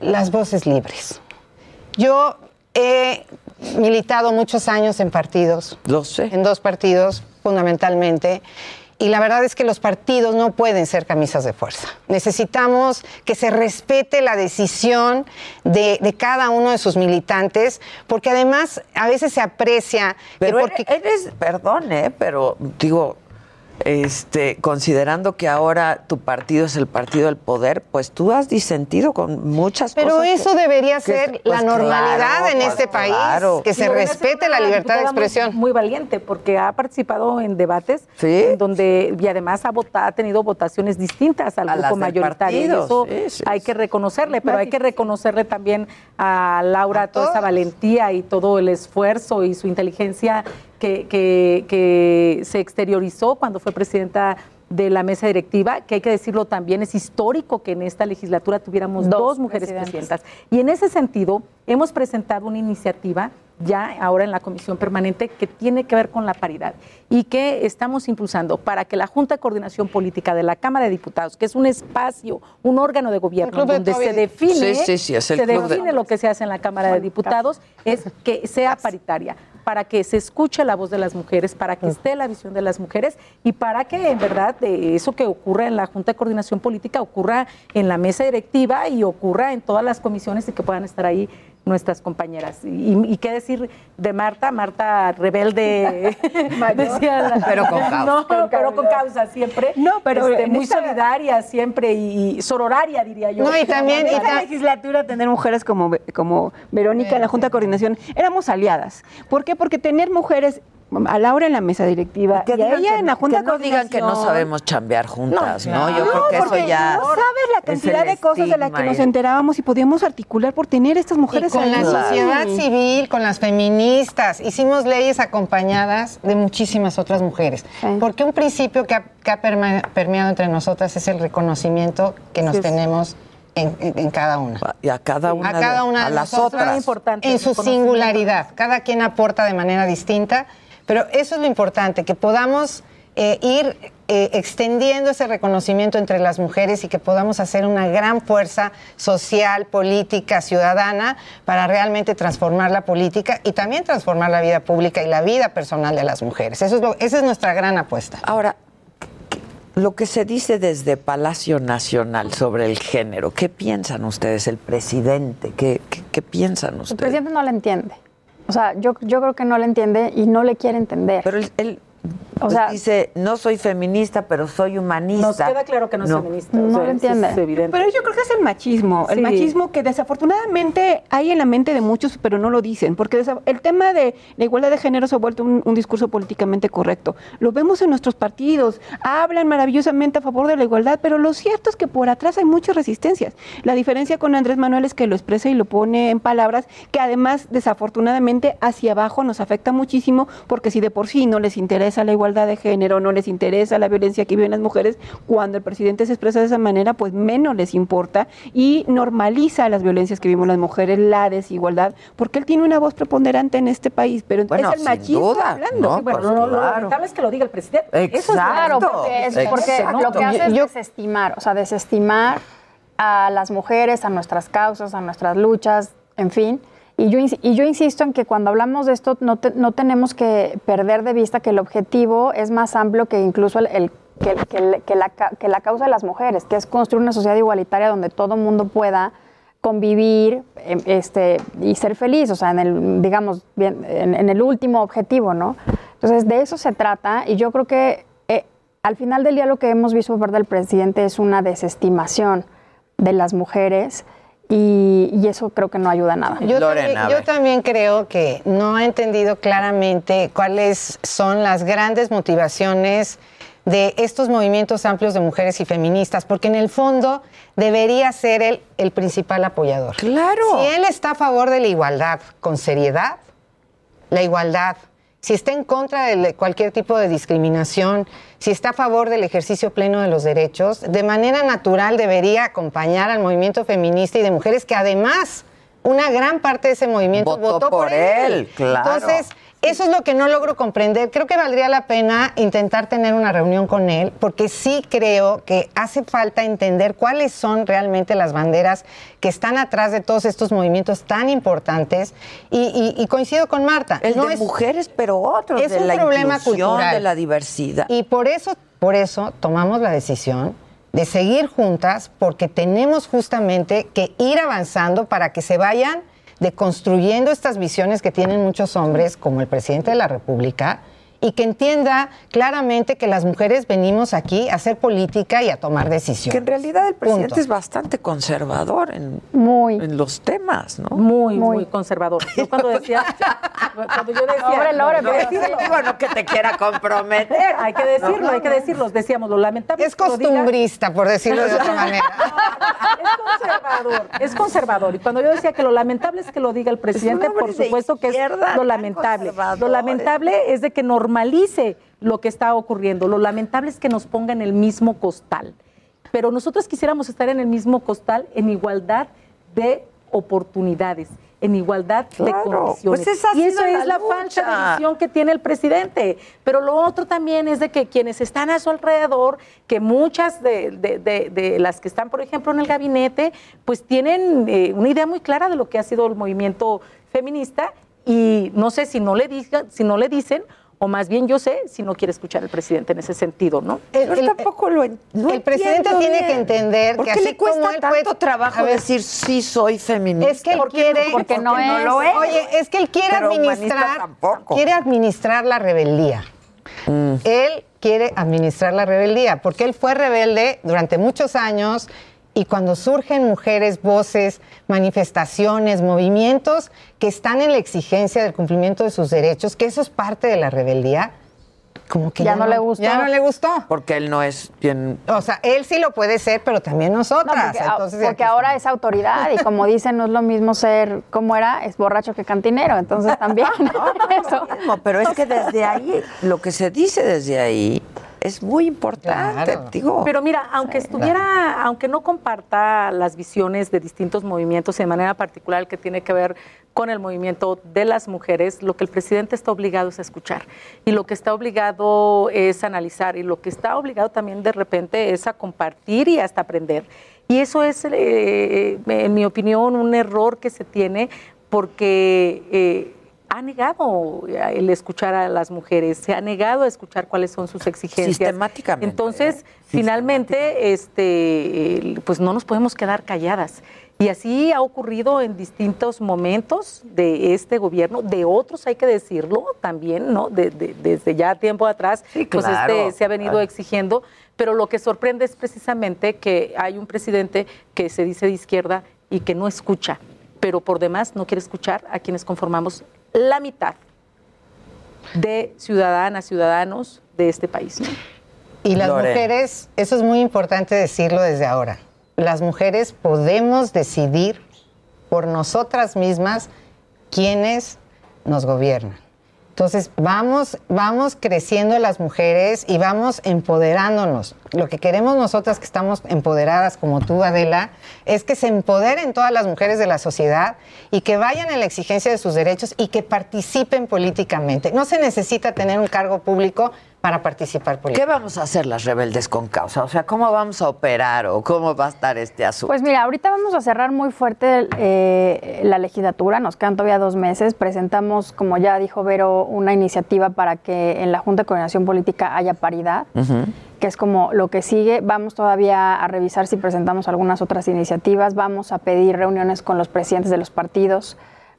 las voces libres. Yo he militado muchos años en partidos. En dos partidos, fundamentalmente. Y la verdad es que los partidos no pueden ser camisas de fuerza. Necesitamos que se respete la decisión de, de cada uno de sus militantes, porque además a veces se aprecia que Pero porque eres- perdón, ¿eh? pero digo, este, considerando que ahora tu partido es el partido del poder, pues tú has disentido con muchas Pero cosas. que- eso debería que- ser pues la normalidad claro, en pues este país, claro. que se respete es la libertad de muy- expresión. Muy, valiente, porque ha participado en debates en donde, y además ha, vota- ha tenido votaciones distintas al A grupo mayoritario. partido, eso sí, sí, hay que reconocerle, pero hay que reconocerle también a Laura toda esa valentía y todo el esfuerzo y su inteligencia que, que- que se exteriorizó cuando fue presidenta de la mesa directiva, que hay que decirlo también, es histórico que en esta legislatura tuviéramos dos, mujeres presidentas. Y en ese sentido, hemos presentado una iniciativa ya ahora en la comisión permanente que tiene que ver con la paridad y que estamos impulsando para que la Junta de Coordinación Política de la Cámara de Diputados, que es un espacio, un órgano de gobierno de donde se define, Sí, sí, sí, es el se de- define lo que se hace en la Cámara de Diputados, es que sea paritaria para que se escuche la voz de las mujeres, para que esté la visión de las mujeres y para que en verdad de eso que ocurra en la Junta de Coordinación Política ocurra en la mesa directiva y ocurra en todas las comisiones y que puedan estar ahí nuestras compañeras. Y, y qué decir de Marta, Marta rebelde, decía la- Pero con causa. No, pero con causa siempre. No, pero Este, muy esta- solidaria siempre y, y sororaria diría yo. en esta legislatura tener mujeres como, como Verónica en la Junta de Coordinación, éramos aliadas. ¿Por qué? Porque tener mujeres a Laura en la mesa directiva y a ella que en la no- Junta que de no digan que no sabemos chambear juntas, ¿no? claro. Yo creo que eso ya No sabes la cantidad de cosas de las que nos y- enterábamos y podíamos articular por tener estas mujeres Y con la ahí. sociedad civil, con las feministas. Hicimos leyes acompañadas de muchísimas otras mujeres. Porque un principio que ha, que ha permeado entre nosotras es el reconocimiento que nos Sí, tenemos en, en- en cada una. Y a cada una, a cada de- una a de las nosotras, otras. en su singularidad. Cada quien aporta de manera distinta, pero eso es lo importante, que podamos eh, ir eh, extendiendo ese reconocimiento entre las mujeres y que podamos hacer una gran fuerza social, política, ciudadana para realmente transformar la política y también transformar la vida pública y la vida personal de las mujeres. Eso es lo- esa es nuestra gran apuesta. Ahora, lo que se dice desde Palacio Nacional sobre el género, ¿qué piensan ustedes, el presidente? ¿Qué, qué, qué piensan El ustedes? presidente no la entiende. O sea, yo, yo creo que no le entiende y no le quiere entender. Pero él, o Pues sea, dice, no soy feminista, pero soy humanista. Nos queda claro que no es feminista. No o sea, lo entiende. es evidente. Pero yo creo que es el machismo. El machismo que desafortunadamente hay en la mente de muchos, pero no lo dicen. Porque el tema de la igualdad de género se ha vuelto un, un discurso políticamente correcto. Lo vemos en nuestros partidos. Hablan maravillosamente a favor de la igualdad, pero lo cierto es que por atrás hay muchas resistencias. La diferencia con Andrés Manuel es que lo expresa y lo pone en palabras que además, desafortunadamente, hacia abajo nos afecta muchísimo, porque si de por sí no les interesa la igualdad de género, no les interesa la violencia que viven las mujeres, cuando el presidente se expresa de esa manera, pues menos les importa y normaliza las violencias que vivimos las mujeres, la desigualdad, porque él tiene una voz preponderante en este país, pero Bueno, es el sin machismo duda, hablando. ¿no? Sí, bueno, Pues lo, lo claro. lamentable es que lo diga el presidente. Eso es Claro, porque, es- porque Exacto. lo que hace es desestimar, o sea, desestimar a las mujeres, a nuestras causas, a nuestras luchas, en fin. Y yo, y yo insisto en que cuando hablamos de esto no, te- no tenemos que perder de vista que el objetivo es más amplio que incluso el, el- que, que el- que la, que la causa de las mujeres, que es construir una sociedad igualitaria donde todo mundo pueda convivir em, este, y ser feliz, o sea, en el, digamos, bien, en, en el último objetivo, ¿no? Entonces, de eso se trata y yo creo que eh, al final del día lo que hemos visto por parte del presidente es una desestimación de las mujeres y, y eso creo que no ayuda a nada. Yo, también, yo también creo que no ha entendido claramente cuáles son las grandes motivaciones de estos movimientos amplios de mujeres y feministas, porque en el fondo debería ser él el principal apoyador. Claro. Si él está a favor de la igualdad con seriedad, la igualdad, si está en contra de cualquier tipo de discriminación, si está a favor del ejercicio pleno de los derechos, de manera natural debería acompañar al movimiento feminista y de mujeres que además una gran parte de ese movimiento Votó votó, por él, claro. Entonces, eso es lo que no logro comprender. Creo que valdría la pena intentar tener una reunión con él, porque sí creo que hace falta entender cuáles son realmente las banderas que están atrás de todos estos movimientos tan importantes. Y, y- y coincido con Marta. El no de es- mujeres, pero otros, es de un la problema cultural. de la diversidad. Y por eso, por eso tomamos la decisión de seguir juntas, porque tenemos justamente que ir avanzando para que se vayan deconstruyendo estas visiones que tienen muchos hombres, como el presidente de la República, y que entienda claramente que las mujeres venimos aquí a hacer política y a tomar decisiones. Que en realidad el presidente Punto. es bastante conservador en, muy. en los temas, ¿no? Muy, muy, conservador. Yo cuando decía, cuando yo decía, Lore, no, pero. Digo, no que te quiera comprometer. Hay que decirlo, hay que decirlo. Decíamos, lo lamentable Es que lo diga- costumbrista, por decirlo de otra manera. Es conservador, es conservador. Y cuando yo decía que lo lamentable es que lo diga el presidente, por supuesto que es lo lamentable. Lo lamentable es de que normalice lo que está ocurriendo. Lo lamentable es que nos ponga en el mismo costal. Pero nosotros quisiéramos estar en el mismo costal en igualdad de oportunidades, en igualdad de Claro, condiciones. pues esa y eso la es la falta de visión que tiene el presidente. Pero lo otro también es de que quienes están a su alrededor, que muchas de, de- de- de las que están, por ejemplo, en el gabinete, pues tienen eh, una idea muy clara de lo que ha sido el movimiento feminista y no sé si no le digan, si no le dicen, o más bien yo sé si no quiere escuchar al presidente en ese sentido, ¿no? El- el- tampoco lo no el presidente tiene bien. que entender ¿Por que así le cuesta como él tanto trabajo A ver, decir sí soy feminista? Es que él quiere, porque no es. lo es. Oye, es que él quiere Pero administrar, quiere administrar la rebeldía. Mm. Él quiere administrar la rebeldía, porque él fue rebelde durante muchos años y cuando surgen mujeres, voces, manifestaciones, movimientos que están en la exigencia del cumplimiento de sus derechos, que eso es parte de la rebeldía, como que Ya no le gustó. Ya no le gustó. Porque él no es bien... O sea, él sí lo puede ser, pero también No, nosotras. porque, Entonces, porque aquí ahora es autoridad y como dicen, no es lo mismo ser, ¿cómo era? Es borracho que cantinero, entonces también. Eso. mismo, pero es que desde ahí, lo que se dice desde ahí es muy importante, Claro. digo. Pero mira, aunque estuviera, aunque no comparta las visiones de distintos movimientos y de manera particular que tiene que ver con el movimiento de las mujeres, lo que el presidente está obligado es a escuchar y lo que está obligado es analizar y lo que está obligado también de repente es a compartir y hasta aprender. Y eso es, eh, en mi opinión, un error que se tiene porque eh, ha negado el escuchar a las mujeres, se ha negado a escuchar cuáles son sus exigencias. Sistemáticamente. Entonces, finalmente, este, pues no nos podemos quedar calladas. Y así ha ocurrido en distintos momentos de este gobierno, de otros hay que decirlo también, ¿no? De- de- desde ya tiempo atrás, pues claro, este se ha venido claro. exigiendo, pero lo que sorprende es precisamente que hay un presidente que se dice de izquierda y que no escucha, pero por demás no quiere escuchar a quienes conformamos la mitad de ciudadanas, ciudadanos de este país. ¿no? Y las Lorena. mujeres, eso es muy importante decirlo desde ahora, las mujeres podemos decidir por nosotras mismas quiénes nos gobiernan. Entonces, vamos, vamos creciendo las mujeres y vamos empoderándonos. Lo que queremos nosotras que estamos empoderadas, como tú, Adela, es que se empoderen todas las mujeres de la sociedad y que vayan en la exigencia de sus derechos y que participen políticamente. No se necesita tener un cargo público para participar ¿Qué políticamente. vamos a hacer las rebeldes con causa? O sea, ¿cómo vamos a operar o cómo va a estar este asunto? Pues mira, ahorita vamos a cerrar muy fuerte eh, la legislatura, nos quedan todavía dos meses. Presentamos, como ya dijo Vero, una iniciativa para que en la Junta de Coordinación Política haya paridad, que es como lo que sigue. Vamos todavía a revisar si presentamos algunas otras iniciativas. Vamos a pedir reuniones con los presidentes de los partidos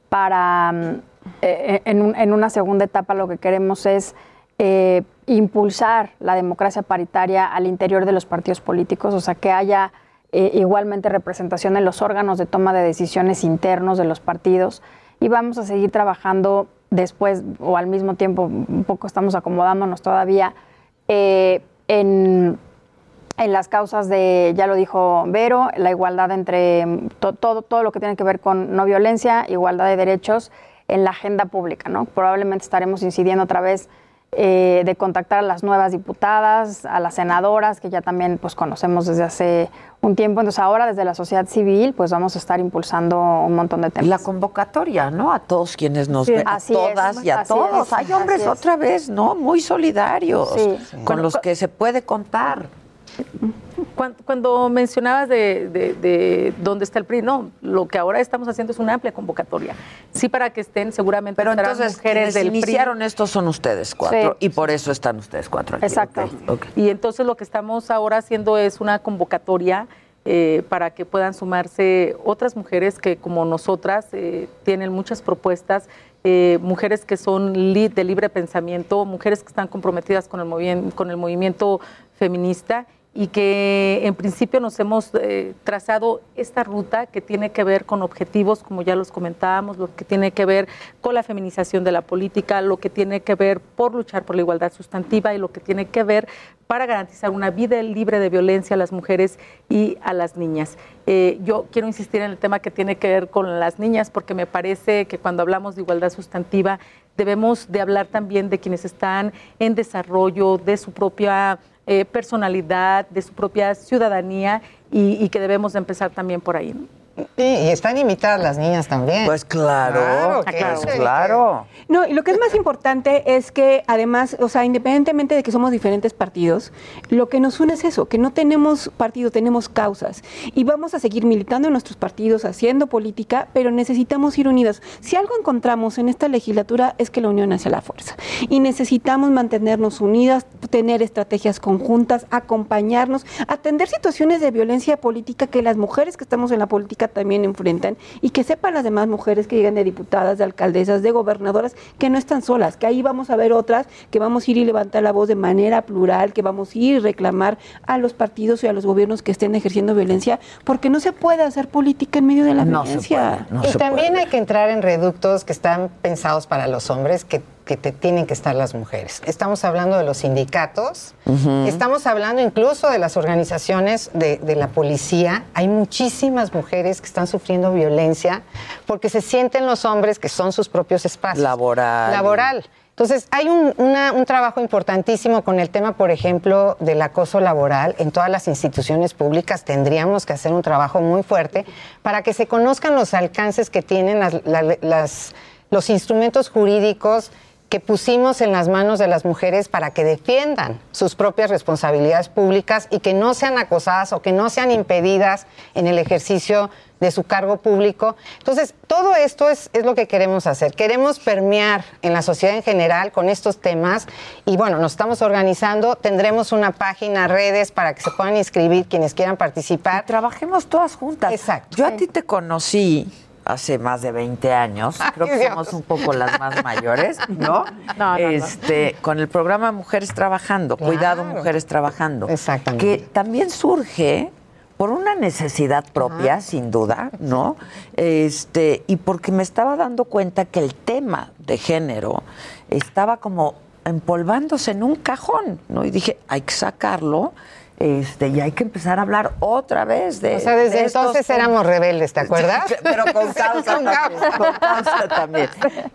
para, mm, eh, en, un- en una segunda etapa, lo que queremos es eh, impulsar la democracia paritaria al interior de los partidos políticos, o sea, que haya eh, igualmente representación en los órganos de toma de decisiones internos de los partidos y vamos a seguir trabajando después o al mismo tiempo, un poco estamos acomodándonos todavía eh, en, en las causas de, ya lo dijo Vero, la igualdad entre mm, to- todo, todo lo que tiene que ver con no violencia, igualdad de derechos en la agenda pública, ¿no? Probablemente estaremos incidiendo otra vez eh, de contactar a las nuevas diputadas, a las senadoras, que ya también pues conocemos desde hace un tiempo. Entonces ahora desde la sociedad civil pues vamos a estar impulsando un montón de temas. La convocatoria, ¿no? A todos quienes nos Sí, ven, a así es, todas y a todos. es, Hay hombres otra vez, ¿no? Muy solidarios, Sí. con los que se puede contar. Cuan- Cuando, mencionabas de, de- de dónde está el PRI, no, lo que ahora estamos haciendo es una amplia convocatoria. Sí, para que estén seguramente Pero entonces, mujeres del iniciaron estos son ustedes cuatro Sí. y por eso están ustedes cuatro aquí. Exacto. Y entonces lo que estamos ahora haciendo es una convocatoria eh, para que puedan sumarse otras mujeres que como nosotras eh, tienen muchas propuestas, eh, mujeres que son li- de libre pensamiento, mujeres que están comprometidas con el, movien- con el movimiento feminista y que en principio nos hemos eh, trazado esta ruta que tiene que ver con objetivos, como ya los comentábamos, lo que tiene que ver con la feminización de la política, lo que tiene que ver por luchar por la igualdad sustantiva y lo que tiene que ver para garantizar una vida libre de violencia a las mujeres y a las niñas. Eh, yo quiero insistir en el tema que tiene que ver con las niñas, porque me parece que cuando hablamos de igualdad sustantiva debemos de hablar también de quienes están en desarrollo de su propia eh, personalidad, de su propia ciudadanía y, que debemos de empezar también por ahí. Sí, y están invitadas las niñas también. Pues claro, que pues sí. claro. No, y lo que es más importante es que además, o sea, independientemente de que somos diferentes partidos, lo que nos une es eso, que no tenemos partido, tenemos causas. Y vamos a seguir militando en nuestros partidos, haciendo política, pero necesitamos ir unidas. Si algo encontramos en esta legislatura es que la unión hace la fuerza. Y necesitamos mantenernos unidas, tener estrategias conjuntas, acompañarnos, atender situaciones de violencia política que las mujeres que estamos en la política también enfrentan y que sepan las demás mujeres que llegan de diputadas, de alcaldesas, de gobernadoras, que no están solas, que ahí vamos a ver otras, que vamos a ir y levantar la voz de manera plural, que vamos a ir y reclamar a los partidos y a los gobiernos que estén ejerciendo violencia, porque no se puede hacer política en medio de la No se violencia. y también hay que entrar en reductos que están pensados para los hombres, que, que te- tienen que estar las mujeres. Estamos hablando de los sindicatos, estamos hablando incluso de las organizaciones de, de la policía. Hay muchísimas mujeres que están sufriendo violencia porque se sienten los hombres que son sus propios espacios. Laboral. Laboral. Entonces, hay un, una- un trabajo importantísimo con el tema, por ejemplo, del acoso laboral en todas las instituciones públicas. Tendríamos que hacer un trabajo muy fuerte para que se conozcan los alcances que tienen las- la- las- los instrumentos jurídicos que pusimos en las manos de las mujeres para que defiendan sus propias responsabilidades públicas y que no sean acosadas o que no sean impedidas en el ejercicio de su cargo público. Entonces, todo esto es, es, lo que queremos hacer. Queremos permear en la sociedad en general con estos temas y bueno, nos estamos organizando. Tendremos una página, redes para que se puedan inscribir quienes quieran participar. Y trabajemos todas juntas. Exacto. Yo a ti te conocí hace más de 20 años, creo que somos un poco las más mayores, ¿no? No, no, este, con el programa Mujeres Trabajando, Claro. Cuidado Mujeres Trabajando, Exactamente. que también surge por una necesidad propia, sin duda, ¿no? Este, y porque me estaba dando cuenta que el tema de género estaba como empolvándose en un cajón, ¿no? Y dije, hay que sacarlo. Este, y hay que empezar a hablar otra vez de O sea, desde de entonces éramos rebeldes, ¿te acuerdas? Pero con causa, Con también, con causa también.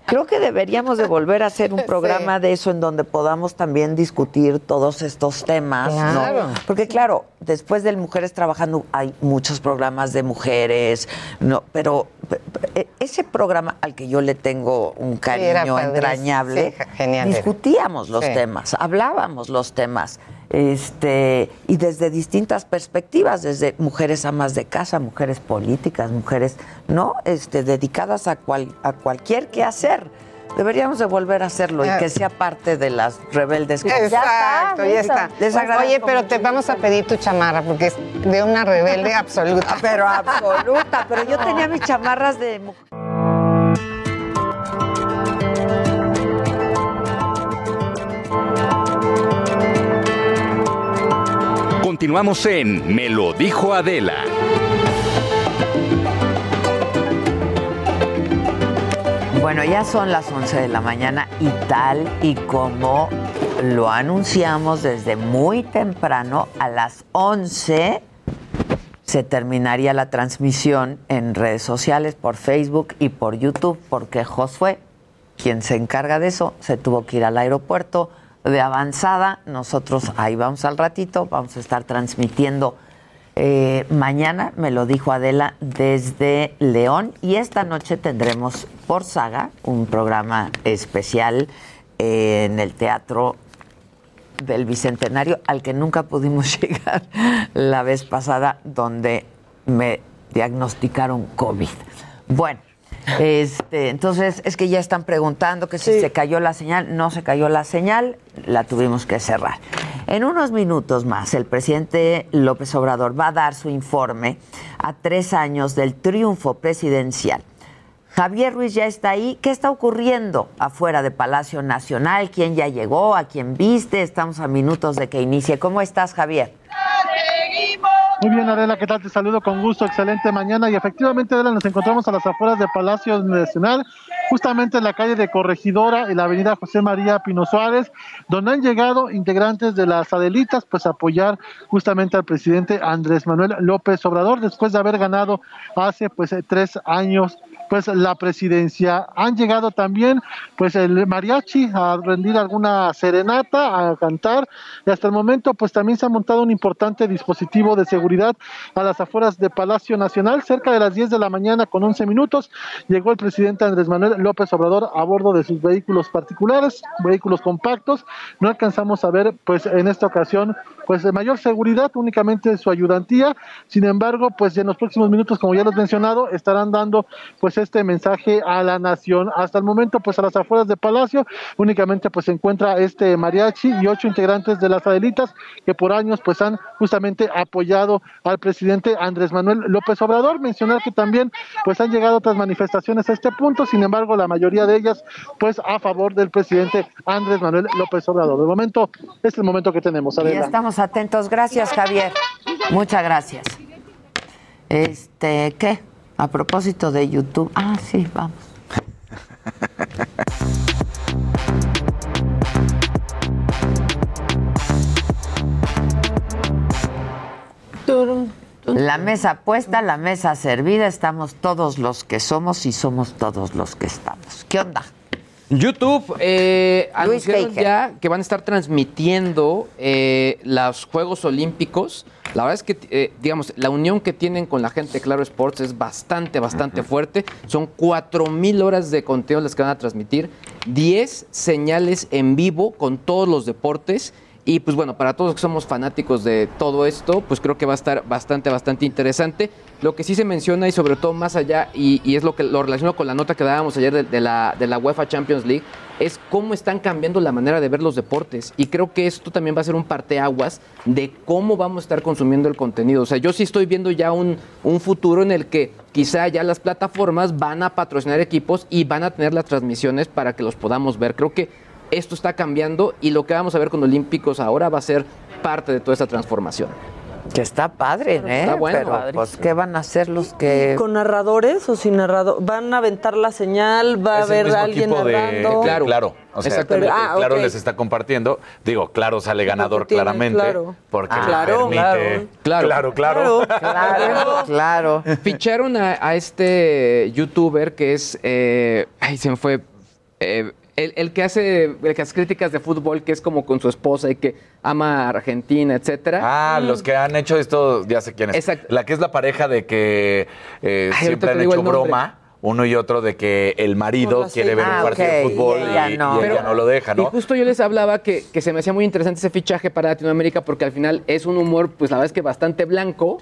Creo que deberíamos de volver a hacer un programa de eso en donde podamos también discutir todos estos temas, Claro. ¿no? Porque claro, después del Mujeres Trabajando hay muchos programas de mujeres, no, pero pe- pe- ese programa al que yo le tengo un cariño entrañable, Sí, genial discutíamos los temas, hablábamos los temas. Este, y desde distintas perspectivas, desde mujeres amas de casa, mujeres políticas, mujeres, ¿no? Este, dedicadas a cual, a cualquier quehacer. Deberíamos de volver a hacerlo y Ah. que sea parte de las rebeldes. Exacto, ya está. Les agradezco Oye, pero te vamos a pedir tu chamarra porque es de una rebelde absoluta. Pero absoluta, pero yo tenía mis chamarras de mu- Continuamos en Me lo dijo Adela. Bueno, ya son las 11 de la mañana y tal y como lo anunciamos desde muy temprano, a las 11 se terminaría la transmisión en redes sociales, por Facebook y por YouTube, porque Josué, quien se encarga de eso, se tuvo que ir al aeropuerto de avanzada. Nosotros ahí vamos al ratito, vamos a estar transmitiendo eh, mañana, me lo dijo Adela, desde León. Y esta noche tendremos por saga un programa especial eh, en el Teatro del Bicentenario, al que nunca pudimos llegar la vez pasada, donde me diagnosticaron COVID. Bueno. Este, entonces, es que ya están preguntando que si se cayó la señal. No se cayó la señal, la tuvimos que cerrar. En unos minutos más, el presidente López Obrador va a dar su informe a tres años del triunfo presidencial. Javier Ruiz ya está ahí. ¿Qué está ocurriendo afuera de Palacio Nacional? ¿Quién ya llegó? ¿A quién viste? Estamos a minutos de que inicie. ¿Cómo estás, Javier? Muy bien, Adela, ¿qué tal? Te saludo con gusto, excelente mañana. Y efectivamente, Adela, nos encontramos a las afueras de Palacio Nacional, justamente en la calle de Corregidora y la avenida José María Pino Suárez, donde han llegado integrantes de las Adelitas, pues a apoyar justamente al presidente Andrés Manuel López Obrador, después de haber ganado hace pues tres años pues la presidencia. Han llegado también pues el mariachi a rendir alguna serenata, a cantar y hasta el momento pues también se ha montado un importante dispositivo de seguridad a las afueras de Palacio Nacional. Cerca de las 10 de la mañana con 11 minutos llegó el presidente Andrés Manuel López Obrador a bordo de sus vehículos particulares, vehículos compactos. No alcanzamos a ver pues en esta ocasión pues mayor seguridad, únicamente su ayudantía. Sin embargo, pues en los próximos minutos, como ya los he mencionado, estarán dando pues este mensaje a la nación. Hasta el momento, pues a las afueras de Palacio, únicamente pues se encuentra este mariachi y ocho integrantes de las Adelitas que por años pues han justamente apoyado al presidente Andrés Manuel López Obrador. Mencionar que también pues han llegado otras manifestaciones a este punto, sin embargo, la mayoría de ellas pues a favor del presidente Andrés Manuel López Obrador. De momento, este es el momento que tenemos. Ya Adela. estamos atentos. Gracias, Javier. Muchas gracias. Este, ¿qué? A propósito de YouTube. Ah, sí, vamos. La mesa puesta, la mesa servida, estamos todos los que somos y somos todos los que estamos. ¿Qué onda? YouTube eh, anunciaron Baker. ya que van a estar transmitiendo eh, los Juegos Olímpicos, La verdad es que, eh, digamos, la unión que tienen con la gente de Claro Sports es bastante, bastante fuerte. Son 4.000 horas de contenido las que van a transmitir, 10 señales en vivo con todos los deportes. Y pues bueno, para todos que somos fanáticos de todo esto, pues creo que va a estar bastante, bastante interesante. Lo que sí se menciona y sobre todo más allá, y, y es lo que lo relaciono con la nota que dábamos ayer de, de la, de la UEFA Champions League, es cómo están cambiando la manera de ver los deportes. Y creo que esto también va a ser un parteaguas de cómo vamos a estar consumiendo el contenido. O sea, yo sí estoy viendo ya un, un futuro en el que quizá ya las plataformas van a patrocinar equipos y van a tener las transmisiones para que los podamos ver. Creo que esto está cambiando y lo que vamos a ver con Olímpicos ahora va a ser parte de toda esta transformación. Que está padre, ¿eh? Está bueno. Pero, pues, ¿qué van a hacer los que...? ¿Con narradores o sin narrador? ¿Van a aventar la señal? ¿Va a haber alguien de- narrando? Claro, claro. O sea, Exactamente. Claro, Ah, claro les está compartiendo. Digo, claro sale ganador tiene, claramente. claro. Porque Ah, claro, permite. Claro. claro, claro. Claro, claro. Ficharon a, a este youtuber que es. eh, ay, se me fue. eh, el, el que hace el que hace críticas de fútbol, que es como con su esposa y que ama a Argentina, etcétera. Ah, los que han hecho esto, ya sé quién es. La que es la pareja de que eh, Ay, siempre han hecho broma. Uno y otro de que el marido quiere ver serie. un Ah, partido de fútbol y y, ella y no. ella no lo deja, Y ¿no? justo yo les hablaba que, que se me hacía muy interesante ese fichaje para Latinoamérica porque al final es un humor, pues la verdad es que bastante blanco,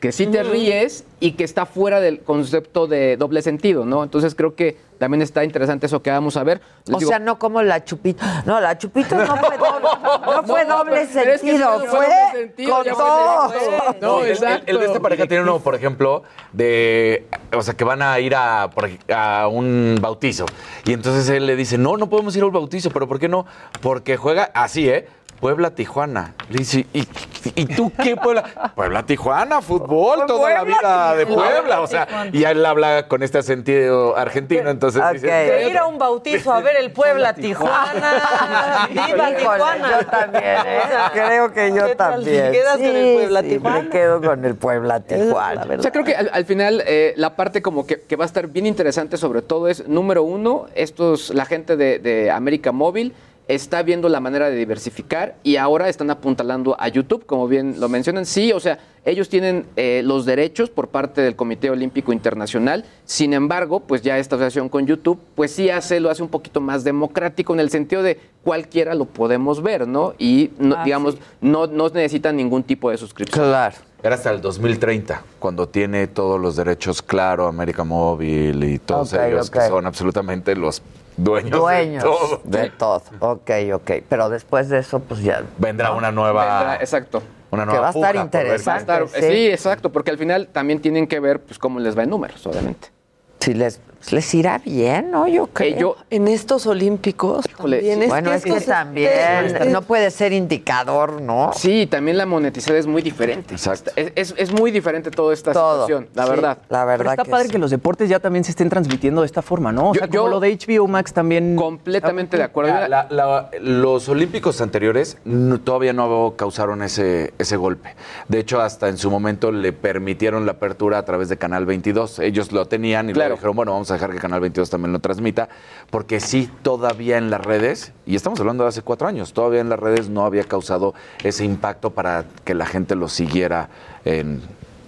que sí te ríes y que está fuera del concepto de doble sentido, ¿no? Entonces creo que también está interesante eso que vamos a ver. Les O digo, sea, no como la chupita. No, la chupita no fue doble, no fue doble pero es que sentido, no fue fue doble sentido, con todo. No, el- el, exacto. el de esta pareja tiene uno, por ejemplo, de. O sea, que van a ir a, a un bautizo. Y entonces él le dice: No, no podemos ir al bautizo, pero ¿por qué no? Porque juega así, ¿eh? Puebla-Tijuana. Le dice, ¿y, ¿y tú qué Puebla? Puebla-Tijuana, fútbol, toda la vida de Puebla. O sea, y él habla con este acento argentino, entonces dice... De ir a un bautizo a ver el Puebla Tijuana. ¡Viva Tijuana! Yo también, ¿eh? Creo que yo también. ¿Quedas con el Puebla sí, Tijuana? Me quedo con el Puebla Tijuana. O sea, creo que al, al final eh, la parte como que, que va a estar bien interesante sobre todo es, número uno, estos, la gente de, de América Móvil está viendo la manera de diversificar y ahora están apuntalando a YouTube, como bien lo mencionan. Sí, o sea, ellos tienen eh, los derechos por parte del Comité Olímpico Internacional. Sin embargo, pues ya esta asociación con YouTube, pues sí hace, lo hace un poquito más democrático en el sentido de cualquiera lo podemos ver, ¿no? Y, no- Ah, digamos, no, no necesitan ningún tipo de suscripción. Claro. Era hasta el 2030, cuando tiene todos los derechos claro, América Móvil y todos ellos que son absolutamente los dueños, Dueños de todo. de todo. Ok, ok. Pero después de eso, pues ya. Vendrá una nueva... Vendrá, exacto. Una Que nueva va a estar puja por ver quién- interesante. Va a estar- sí. sí. exacto, porque al final también tienen que ver pues cómo les va en números, obviamente. Si les, les irá bien, ¿no? Yo creo. yo- En estos olímpicos también bueno, es que estos- también no puede ser indicador, ¿no? Sí, también la monetización es muy diferente. Exacto. Es, es- es muy diferente toda esta Todo, situación, la sí, verdad. la Pero está padre que los deportes ya también se estén transmitiendo de esta forma, ¿no? O Yo- sea, como yo- lo de HBO Max también. Completamente de acuerdo. La- la- la- los olímpicos anteriores no- todavía no causaron ese, ese golpe. De hecho, hasta en su momento le permitieron la apertura a través de Canal 22. Ellos lo tenían y Claro. le dijeron, bueno, vamos a dejar que Canal 22 también lo transmita, porque sí, todavía en las redes, y estamos hablando de hace cuatro años, todavía en las redes no había causado ese impacto para que la gente lo siguiera en,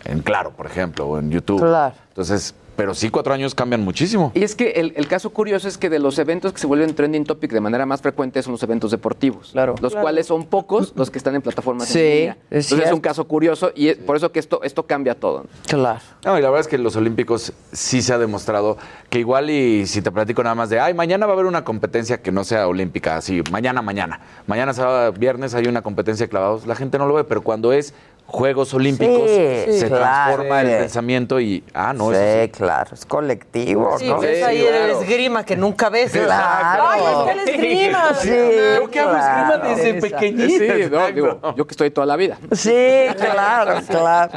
en Claro, por ejemplo, o en YouTube. Claro. Entonces, pero sí, cuatro años cambian muchísimo. Y es que el, el caso curioso es que de los eventos que se vuelven trending topic de manera más frecuente son los eventos deportivos. Claro. Los Claro. cuales son pocos los que están en plataformas Sí, en línea. es Entonces es un caso curioso y es por eso que esto, esto cambia todo. Claro. No, y la verdad es que en los Olímpicos sí se ha demostrado que igual y si te platico nada más de, ay, mañana va a haber una competencia que no sea olímpica, así, mañana, mañana. Mañana, sábado, viernes hay una competencia de clavados, la gente no lo ve, pero cuando es Juegos Olímpicos Sí, se claro. transforma el pensamiento y, ah, no, sí, eso sí. claro, es colectivo, Sí, ¿no? ves ahí el esgrima que nunca ves. Claro. ¡Ay, está el esgrima! Sí, Yo que hago esgrima desde pequeñito. Sí, no, digo, yo que estoy toda la vida. Sí, claro, claro.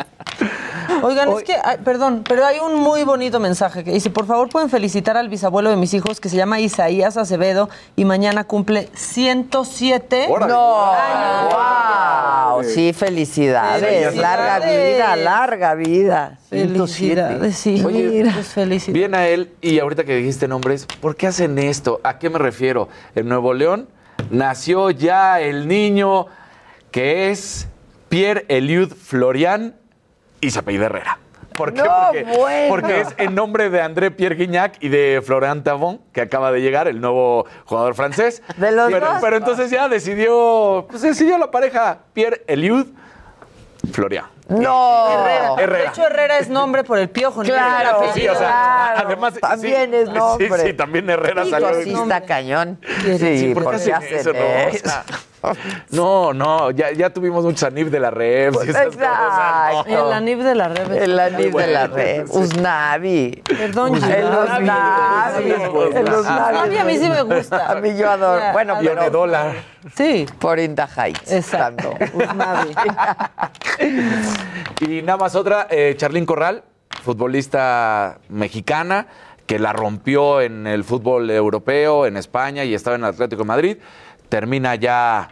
Oigan, es que, ay, perdón, pero hay un muy bonito mensaje que dice, por favor pueden felicitar al bisabuelo de mis hijos que se llama Isaías Acevedo y mañana cumple 107 No, años. wow, sí, felicidades. Felicidades. Larga vida, larga vida. Felicidades, sí. Oye, Pues felicidades. Bien a él, y ahorita que dijiste nombres, ¿por qué hacen esto? ¿A qué me refiero? En Nuevo León nació ya el niño que es Pierre Eliud Florian y se apellida Herrera. ¿Por qué? No, porque, bueno. porque es en nombre de André Pierre Guignac y de Florian Tavon, que acaba de llegar, el nuevo jugador francés. De los pero, dos. pero entonces ya decidió, pues decidió la pareja Pierre Eliud Florian. No. Herrera. Herrera. De hecho, Herrera es nombre por el piojo. ¿no? Claro, El Sí, o sea, Claro, además también sí, es nombre. Sí, sí, también Herrera Digo, salió. sí está cañón. Sí, Sí, ¿por qué porque hacen hacen eso, no? O sea, No, no, ya, ya tuvimos muchos anif de la red. Exacto. El anif de la red. El anif de la bueno. red. Usnavi. Perdón, El Usnavi. Usnavi. El Usnavi a mí sí me gusta. A mí yo adoro. Bueno, pero dólar. Sí. por In the Heights. Exacto. Usnavi. Y nada más otra, eh, Charlín Corral, futbolista mexicana, que la rompió en el fútbol europeo, en España y estaba en el Atlético de Madrid. Termina ya,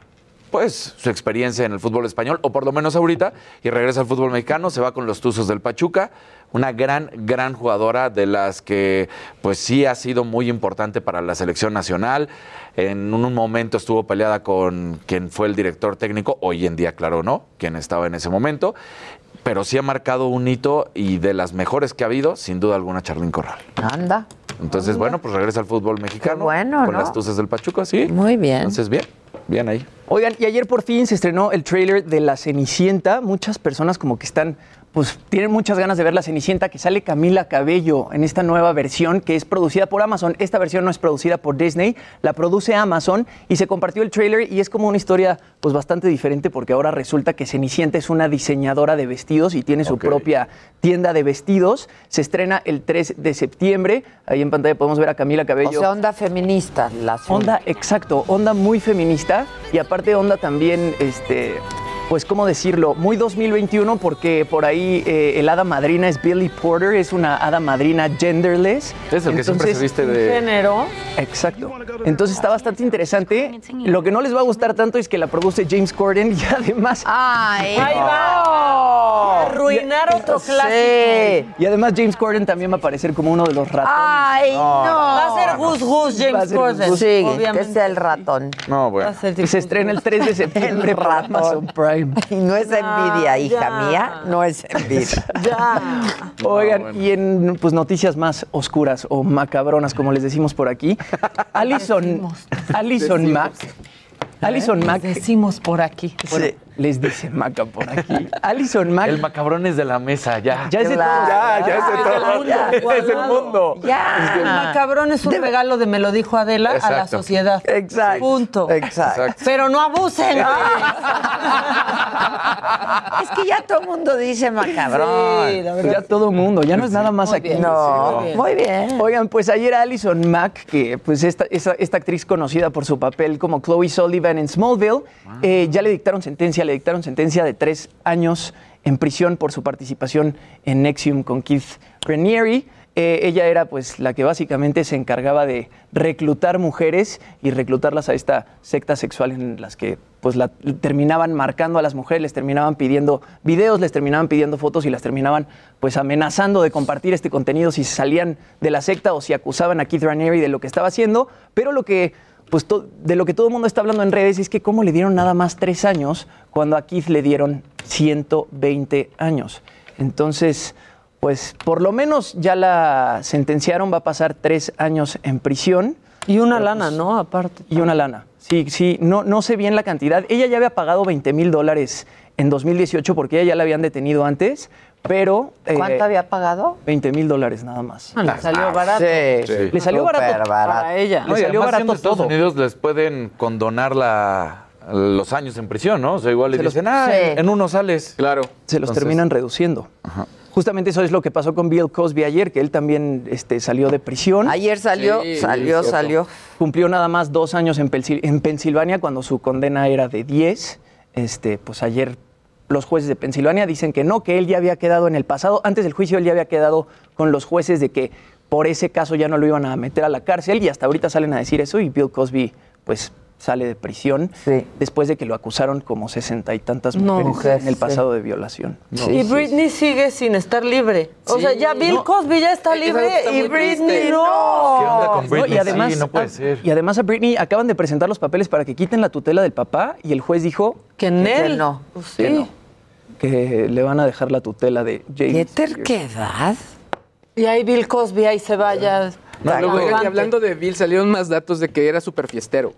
pues, su experiencia en el fútbol español, o por lo menos ahorita, y regresa al fútbol mexicano, se va con los Tuzos del Pachuca. Una gran, gran jugadora de las que, pues, sí ha sido muy importante para la selección nacional. En un momento estuvo peleada con quien fue el director técnico, hoy en día, claro, no, quien estaba en ese momento pero sí ha marcado un hito y de las mejores que ha habido, sin duda alguna, Charlín Corral. Anda. Entonces, bueno, pues regresa al fútbol mexicano. bueno, Con ¿no? las tuces del Pachuca, sí. Muy bien. Entonces, bien, bien ahí. Oigan, y ayer por fin se estrenó el tráiler de La Cenicienta. Muchas personas como que están, pues tienen muchas ganas de ver La Cenicienta, que sale Camila Cabello en esta nueva versión que es producida por Amazon. Esta versión no es producida por Disney, la produce Amazon y se compartió el tráiler y es como una historia pues bastante diferente porque ahora resulta que Cenicienta es una diseñadora de vestidos y tiene su propia tienda de vestidos. Se estrena el 3 de septiembre. Ahí en pantalla podemos ver a Camila Cabello. O sea, onda feminista. La Onda, exacto, onda muy feminista y aparte onda también, este, pues cómo decirlo, muy 2021 porque por ahí eh, el hada madrina es Billy Porter, es una hada madrina genderless. Es el que siempre se viste de- Género. Exacto. Entonces está bastante interesante. Lo que no les va a gustar tanto es que la produce James Corden y además... ¡Ay, Ahí no! va. Arruinar otro clásico. Y además James Corden también va a aparecer como uno de los ratones. ¡Ay, no! Va a ser Gus Gus, James Corden. Sí, que obviamente. sea el ratón. No, Va bueno. a ser Y se estrena el 3 de septiembre por ratón. Amazon Prime. Y no es envidia, hija ya. mía, no es envidia. Ya. Oigan, y en pues, noticias más oscuras o macabronas, como les decimos por aquí, Alison, Alison Mack. Alison Mack. Decimos por aquí. Bueno, les dice Maca por aquí. Alison Mack. El macabrón es de la mesa, ya. ya es de Claro. todos. Ya, ya es de todo. Ya. Este es el mundo. Ya. El macabrón es un regalo de me lo dijo Adela a la sociedad. Exacto. Punto. Exacto. Pero no abusen. Es que ya todo el mundo dice macabrón. Sí, la verdad. Ya todo mundo, ya no es nada más Muy aquí. bien. No, Sí, muy bien. Oigan, pues ayer Alison Mack, que pues esta, esta, esta actriz conocida por su papel como Chloe Sullivan en Smallville, eh, ya le dictaron sentencia, le dictaron sentencia de tres años en prisión por su participación en Nexium con Keith Raniere. Eh, ella era pues la que básicamente se encargaba de reclutar mujeres y reclutarlas a esta secta sexual en las que pues la, terminaban marcando a las mujeres, les terminaban pidiendo videos, les terminaban pidiendo fotos y las terminaban pues amenazando de compartir este contenido si salían de la secta o si acusaban a Keith Raniere de lo que estaba haciendo. Pero lo que pues de lo que todo el mundo está hablando en redes es que cómo le dieron nada más tres años cuando a Keith le dieron 120 años. Entonces, pues por lo menos ya la sentenciaron, va a pasar tres años en prisión. Y una lana, ¿no? Aparte. Y una lana. Sí, sí, no, no sé bien la cantidad. Ella ya había pagado 20 mil dólares en 2018 porque ella ya la habían detenido antes, pero... eh, ¿Cuánto había pagado? 20 mil dólares nada más. Ah, le salió barato. Sí, Sí. Le salió Súper barato Para ella. No, Le salió barato Estados todo. Unidos les pueden condonar la, los años en prisión, ¿no? O sea, igual le Se los- dicen, ah, Sí. en uno sales. Claro. se los Entonces- terminan reduciendo. Justamente eso es lo que pasó con Bill Cosby ayer, que él también este, salió de prisión. Ayer salió, Sí, salió, salió. Cumplió nada más dos años en, Pensil- en Pensilvania cuando su condena era de 10. Este, pues ayer los jueces de Pensilvania dicen que no, que él ya había quedado en el pasado. Antes del juicio él ya había quedado con los jueces de que por ese caso ya no lo iban a meter a la cárcel y hasta ahorita salen a decir eso y Bill Cosby pues sale de prisión Sí. después de que lo acusaron como sesenta y tantas No, mujeres mujer, en el sí. pasado de violación. y Britney sigue sin estar libre. O Sí, sea, ya Bill no. Cosby ya está libre está y Britney triste. no. ¿Qué onda con No, Britney? y además, Sí, no puede ser. Y además a Britney acaban de presentar los papeles para que quiten la tutela del papá y el juez dijo Que en Que él. no. Pues que no. Que le van a dejar la tutela de Jamie. ¿Qué terquedad? Y ahí Bill Cosby ahí se vaya. No, luego, y hablando de Bill, salieron más datos de que era súper fiestero.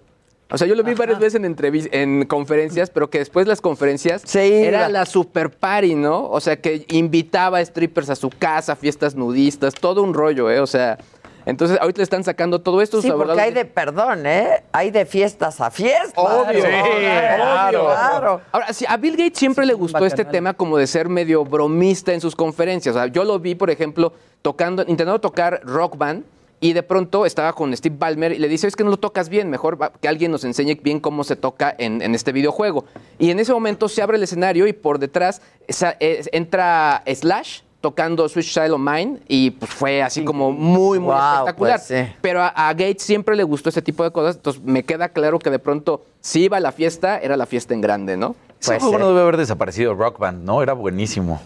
O sea, yo lo vi varias veces en entrevis en conferencias, pero que después las conferencias era la- la super party, ¿no? O sea, que invitaba a strippers a su casa, fiestas nudistas, todo un rollo, ¿eh? O sea, entonces ahorita le están sacando todo esto. Sí, porque hay de, perdón, ¿eh? Hay de fiestas a fiestas. Obvio, Sí, claro. claro. Ahora, sí, a Bill Gates siempre le gustó este tema como de ser medio bromista en sus conferencias. O sea, yo lo vi, por ejemplo, tocando, intentando tocar rock band. Y de pronto estaba con Steve Ballmer y le dice, es que no lo tocas bien, mejor que alguien nos enseñe bien cómo se toca en, en este videojuego. Y en ese momento se abre el escenario y por detrás esa- entra Slash tocando Switch Child of Mine y pues fue así como muy, muy Wow, espectacular. pues, sí. Pero a, a Gates siempre le gustó este tipo de cosas, entonces me queda claro que de pronto si iba a la fiesta, era la fiesta en grande, ¿no? Ese juego no debe haber desaparecido, Rock Band, ¿no? Era buenísimo.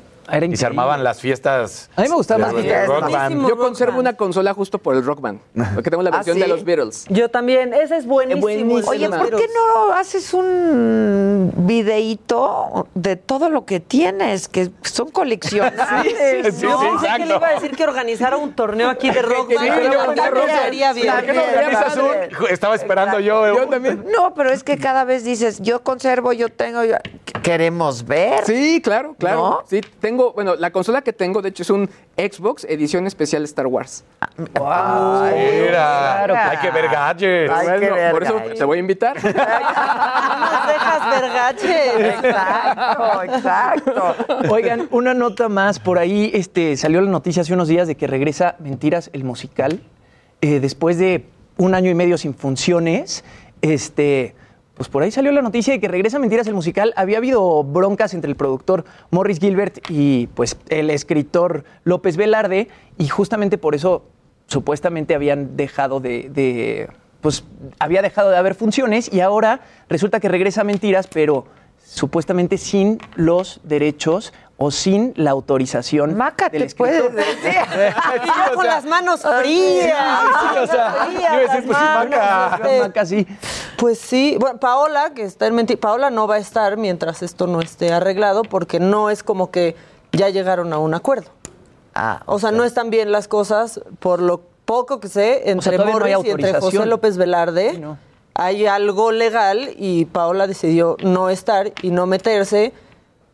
Y se armaban las fiestas. A mí me gustaba más Rock Band. Yo conservo una consola justo por el Rock Band, porque tengo la ¿Ah, versión sí? de los Beatles. Yo también, ese es buenísimo. buenísimo. Oye, ¿por qué no haces un videíto de todo lo que tienes? Que son coleccionables. Sí, Yo pensé que le iba a decir que organizara un torneo aquí de rock. Sí, band, yo pero también, también Rosa. estaría bien. ¿Por qué no organizas un? Estaba esperando yo. Yo también. No, pero es que cada vez dices, yo conservo, yo tengo, yo- queremos ver. Sí, claro, claro. ¿No? Sí, tengo, bueno, la consola que tengo, de hecho, es un Xbox edición especial Star Wars. Mira, hay que ver gadgets. Bueno, que ver por eso gadgets. te voy a invitar. Nos dejas vergache. Exacto, exacto. Oigan, una nota más. Por ahí este, salió la noticia hace unos días de que regresa Mentiras, el musical. Eh, después de un año y medio sin funciones, este, pues por ahí salió la noticia de que regresa Mentiras, el musical. Había habido broncas entre el productor Morris Gilbert y pues el escritor López Velarde. Y justamente por eso supuestamente habían dejado de, pues había dejado de haber funciones y ahora resulta que regresa Mentiras, pero supuestamente sin los derechos o sin la autorización Maca, del te puedes decir. Y yo con las manos frías. Sí, o sea, pues, Maca. Maca, sí. Pues sí, bueno, Paola, que está en mentir, Paola no va a estar mientras esto no esté arreglado, porque no es como que ya llegaron a un acuerdo. Ah, O sea, no están bien las cosas, por lo poco que sé, entre Morris y entre José. López Velarde, hay algo legal y Paola decidió no estar y no meterse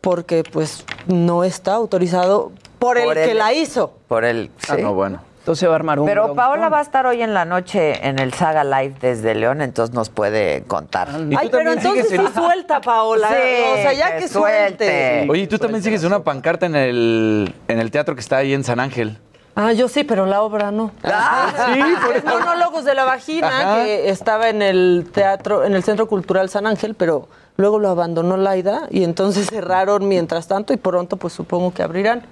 porque pues no está autorizado por, Por el que la hizo. Por el. Ah, sí. no, bueno. Entonces va a armar un Pero. Paola va a estar hoy en la noche en el Saga Live desde León, entonces nos puede contar. Ay, pero entonces sí suelta, Paola. Sí, o sea, ya que que suelte. Oye, tú también sigues una pancarta en el, en el teatro que está ahí en San Ángel. Ah, yo sí, pero la obra no. sí, por Es Monólogos de la Vagina, Ajá. que estaba en el teatro, en el Centro Cultural San Ángel, pero luego lo abandonó Laida y entonces cerraron mientras tanto y pronto pues supongo que abrirán.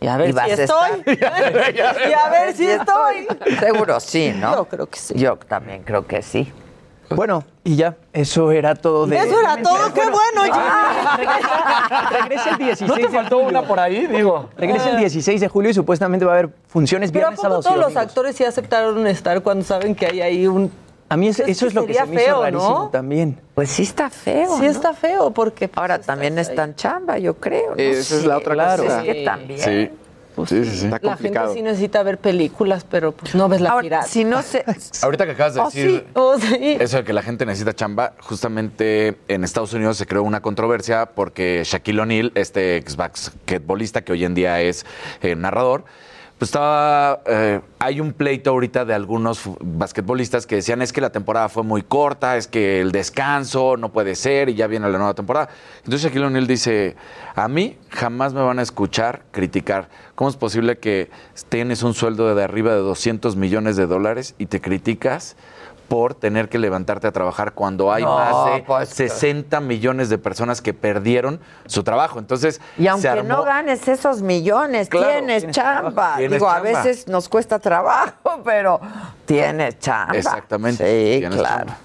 Y a ver Y si estoy. y a ver si estoy. Seguro sí, ¿no? Yo creo que sí. Yo también creo que sí. Bueno, y ya, eso era todo de... Eso era todo, qué bueno, Regresa, regresa el 16 ¿No te de faltó julio. una por ahí? Digo. Regresa el 16 de julio y supuestamente va a haber funciones Pero ¿a viernes, poco sábados y todos los domingos. actores sí aceptaron estar cuando saben que hay ahí un... A mí es- Es eso que es lo que sería se me hizo feo, rarísimo ¿no? también. Pues sí está feo. Sí ¿no? está feo porque... pues, Ahora también está en chamba, yo creo. ¿no? Esa es la otra Claro. cosa. Es que también. Sí. Sí, sí, sí. Está La gente sí necesita ver películas, pero pues no ves la Ahora, pirata. si no se... Ahorita que acabas de Oh, decir sí, oh, sí. eso de que la gente necesita chamba, justamente en Estados Unidos se creó una controversia porque Shaquille O'Neal, este ex basquetbolista que hoy en día es eh, narrador, pues estaba. eh, hay un pleito ahorita de algunos basquetbolistas que decían es que la temporada fue muy corta, es que el descanso no puede ser y ya viene la nueva temporada. Entonces Shaquille O'Neal dice: A mí jamás me van a escuchar criticar. ¿Cómo es posible que tienes un sueldo de arriba de 200 millones de dólares y te criticas? Por tener que levantarte a trabajar cuando hay No, más de pues, 60 millones de personas que perdieron su trabajo. Entonces, Y aunque armó- no ganes esos millones, Claro, tienes, tienes chamba. Tienes Digo, a veces nos cuesta trabajo, pero tienes chamba. Exactamente, Sí, claro. chamba.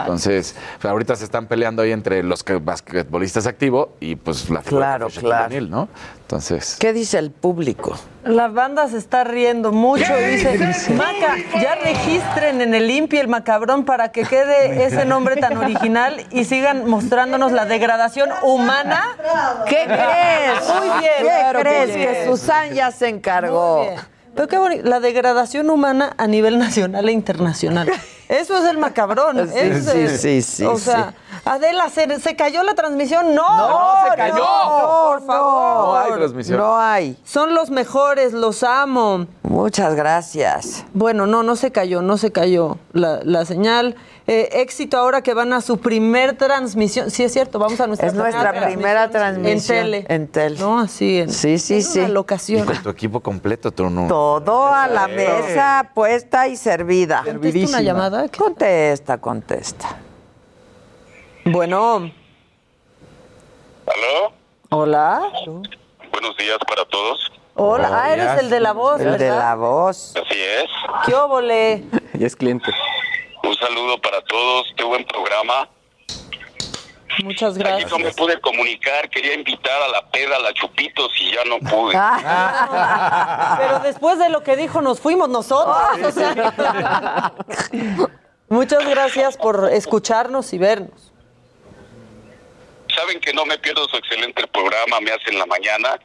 Entonces, pues, ahorita se están peleando ahí entre los que- basquetbolistas activos y pues la figura Claro, claro. juvenil, ¿no? Entonces, ¿Qué dice el público? La banda se está riendo mucho. Dice, Maca, ya registren en el INPI el macabrón para que quede ese nombre tan original y sigan mostrándonos la degradación humana. ¿Qué crees? Muy bien. ¿Qué Claro crees? sí. Que Susan ya se encargó. Bien. Pero qué bonito, la degradación humana a nivel nacional e internacional. Eso es el macabrón. Sí, es, sí, sí, sí, O sea, Adela, ¿se, se cayó la transmisión? No, No, se cayó. no, por favor. No hay transmisión. No hay. Son los mejores, los amo. Muchas gracias. Bueno, no, no se cayó, no se cayó la, la señal. Eh, éxito ahora que van a su primer transmisión. Sí, es cierto, vamos a nuestra Es nuestra primera En transmisión. tele. En tele. No, así en. Sí, sí, es sí. Una y locación. con tu equipo completo, tú no. Todo a la mesa puesta y servida. ¿Contesta una llamada? Contesta, contesta. Bueno. ¿Aló? Hola. Buenos días para todos. Hola. Ah, eres el de la voz, El de la voz. Así es. ¿Qué óvole? Ya es cliente. Un saludo para todos. Qué buen programa. Muchas Aquí gracias. no me pude comunicar. Quería invitar a la peda, a la Chupitos y ya no pude. Ah. Pero después de lo que dijo, nos fuimos nosotros. o sea. Muchas gracias por escucharnos y vernos. Saben que no me pierdo su excelente programa. Me hacen la mañana.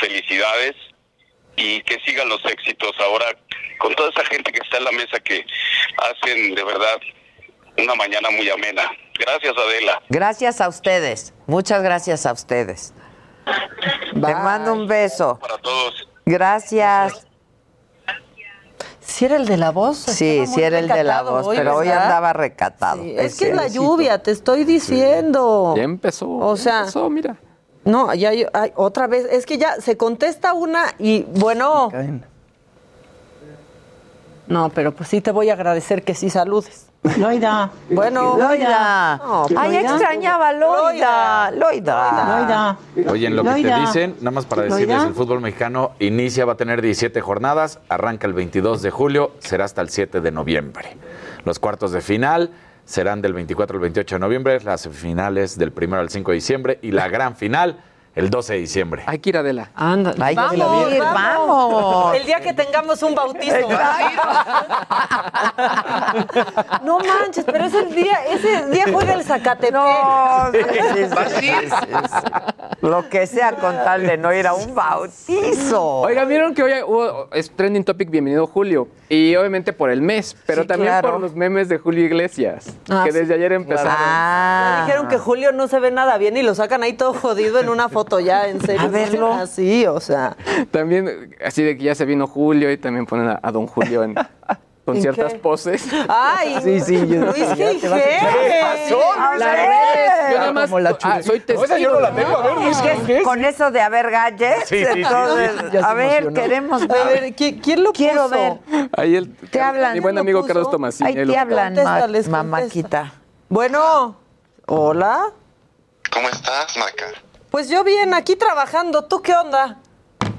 Felicidades. Y que sigan los éxitos ahora con toda esa gente que está en la mesa que hacen de verdad una mañana muy amena. Gracias, Adela. Gracias a ustedes. Muchas gracias a ustedes. Te mando un beso. Para todos. Gracias. ¿Si era el de la voz? Sí, muy era el de la voz, hoy, pero hoy andaba recatado. Es que es la lluvia, te estoy diciendo. Ya empezó. O sea, empezó, mira. No, ya hay, hay otra vez. Es que ya se contesta una y bueno. No, pero pues sí te voy a agradecer que sí saludes. Loida. Bueno. Loida. No, Ay, Loida. extrañaba a Loida. Loida. Oye, en lo que te Loida. dicen, nada más para decirles, Loida. el fútbol mexicano inicia, va a tener 17 jornadas, arranca el 22 de julio, será hasta el 7 de noviembre. Los cuartos de final serán del 24 al 28 de noviembre, las semifinales del 1 al 5 de diciembre y la gran final el 12 de diciembre. Hay que ir Adela. Anda, que vamos, vamos, vamos. El día que tengamos un bautizo. No manches, pero es el día, ese día juega el Zacatepec. No, sí, sí, sí, sí, sí. Lo que sea con tal de no ir a un bautizo. Oiga, vieron que hoy hubo, es trending topic Bienvenido Julio. Y obviamente por el mes, pero Sí, también claro. por los memes de Julio Iglesias. Ah, que desde ayer empezaron. Ya dijeron que Julio no se ve nada bien y lo sacan ahí todo jodido en una foto ya, en serio. A verlo. Así, o sea. También, así de que ya se vino Julio y también ponen a, a don Julio en, con ¿En ciertas qué? poses. Ay, Sí, sí, yo- Luis a-. ¿Qué pasó, A Luis? Las ver. redes, yo nada más- Como la ah, soy testigo. Esa yo no la tengo, a ver, Luis Es que con eso de haber galles, Sí, sí, sí, entonces, sí, a ver, queremos A ver. ver, ¿qui- ¿quién lo Quiero puso? ver. Ahí el, Te hablan. Mi buen ¿Quién lo amigo? Carlos Tomasini. Ahí te hablan, ma- mamáquita. Bueno, hola. ¿Cómo estás, Maca? Pues yo bien, aquí trabajando. ¿Tú qué onda?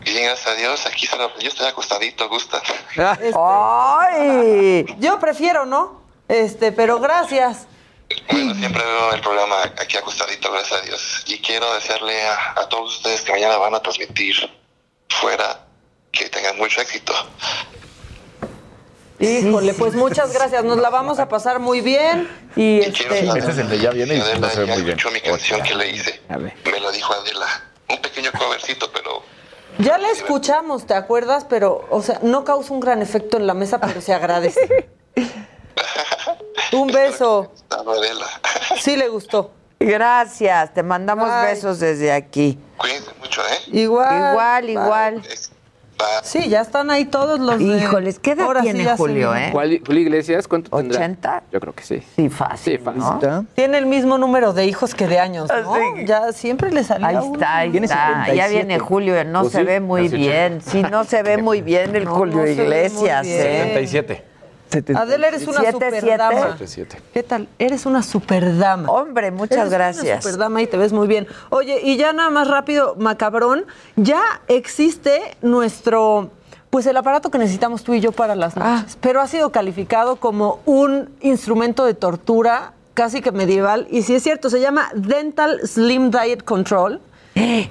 Bien, gracias a Dios. Aquí solo, yo estoy acostadito, gusta. Este, ¡Ay! Yo prefiero, ¿no? Este, pero gracias. Bueno, siempre veo el programa aquí acostadito, gracias a Dios. Y quiero desearle a, a todos ustedes que mañana van a transmitir fuera que tengan mucho éxito. Híjole, pues muchas gracias. Nos la vamos a pasar muy bien. Y este, Este es el de ya viene y no Adela, se ve ya muy bien. escuchó mi canción que le hice. Me lo dijo Adela. Un pequeño covercito, pero ya la escuchamos, ¿te acuerdas? Pero, o sea, no causa un gran efecto en la mesa, pero se agradece. un beso. Adela. Sí le gustó. Gracias, te mandamos besos desde aquí. Cuídense mucho, ¿eh? Igual. Igual, bye. Igual. Sí, ya están ahí todos los de- Híjoles, ¿qué edad Ahora sí tiene se Julio, vino. eh? ¿Cuál- Julio Iglesias, ¿cuánto tendrá? 80. Yo creo que sí. Sí, fácil. Sí, fácil. Tiene el mismo número de hijos que de años, ¿no? Ya siempre le salía Ahí uno. está, ahí está. Ya viene Julio, no Pues se sí, ve muy bien. Sí, no se ve muy bien el No, Julio no Iglesias, bien. ¿eh? 77. Adela, eres una Siete, superdama. siete. ¿Qué tal? Eres una superdama. Hombre, muchas Eres gracias. Una superdama y te ves muy bien. Oye, y ya nada más rápido, macabrón, ya existe nuestro, pues el aparato que necesitamos tú y yo para las Ah. noches, pero ha sido calificado como un instrumento de tortura casi que medieval. Y si es cierto, se llama Dental Slim Diet Control.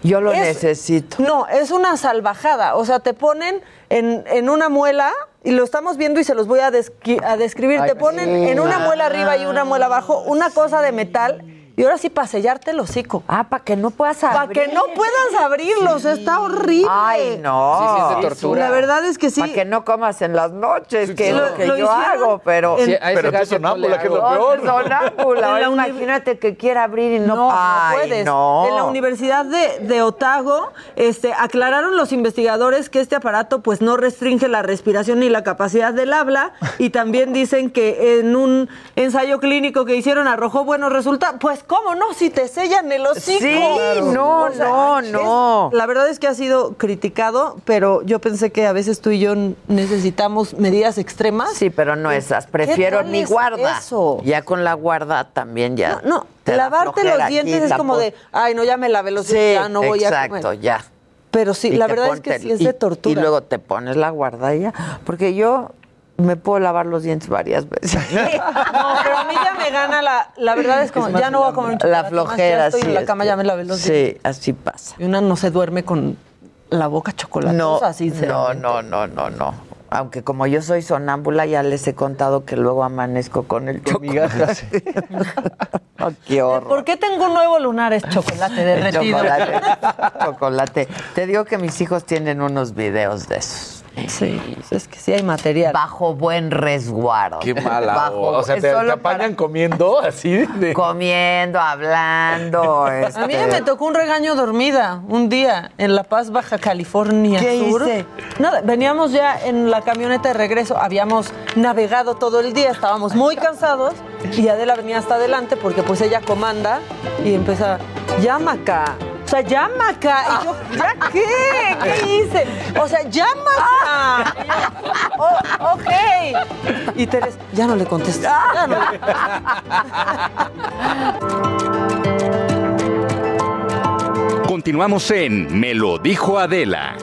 Yo lo Es- necesito. No, es una salvajada. O sea, te ponen en, en una muela, y lo estamos viendo y se los voy a, desqui- a describir. Ay, te ponen sí. en una muela arriba y una muela abajo, una cosa de metal. Y ahora sí, para sellarte el hocico. Ah, para que no puedas Para que no puedas abrirlos. Está horrible. Ay, no. Sí, sí, es de tortura. La verdad es que sí. Para que no comas en las noches, que es Lo- lo que lo yo hicieron hago, pero... en- Sí, Pero tú no sonámbula, que es lo peor. Sonámbula, En la ahora imagínate que quiera abrir y no... No, no Ay, puedes. no. En la Universidad de, de Otago, este, aclararon los investigadores que este aparato pues no restringe la respiración ni la capacidad del habla y también dicen que en un ensayo clínico que hicieron arrojó buenos resultados. Pues cómo no, si te sellan el hocico. Sí, no, no, es- no. la verdad es que ha sido criticado, pero yo pensé que a veces tú y yo necesitamos medidas extremas. Sí, pero no esas. Prefiero mi guarda. eso? Ya con la guarda también ya. No, te lavarte los dientes aquí, es como de, ay, no, ya me lavé los Sí, dientes, ya no voy a exacto, ya. Pero sí, Y la verdad es que sí es y- de tortura. Y luego te pones la guarda y ya. Porque yo me puedo lavar los dientes varias veces. No, pero a mí ya me gana la, la verdad es como, ya no voy a comer un La chocolate más, flojera, ya estoy sí. en la cama, que- ya me lavé los dientes. Sí, así pasa. Y una no se duerme con la boca chocolatosa, No, sinceramente. no, no, no, no, no. Aunque como yo soy sonámbula, ya les he contado que luego amanezco con el chocolate. Oh, qué horror. ¿Por qué tengo un nuevo lunar? Es chocolate derretido. Chocolate. chocolate. Te digo que mis hijos tienen unos videos de esos. Sí, es que sí hay material. Bajo buen resguardo. Qué mala. Bajo- o sea, te, te apañan comiendo así de... Comiendo, hablando. A mí este, me tocó un regaño dormida un día en La Paz, Baja California ¿Qué Sur. hice? Nada, veníamos ya en la camioneta de regreso, habíamos navegado todo el día, estábamos muy cansados y Adela venía hasta adelante porque pues ella comanda y empieza, llama acá. O sea, llama acá. Y yo, ¿ya qué? ¿Qué hice? O sea, llama acá. Y yo, "Oh, ok. Y Teres, ya no le contesté. Ya no le- Continuamos en Me lo dijo Adela.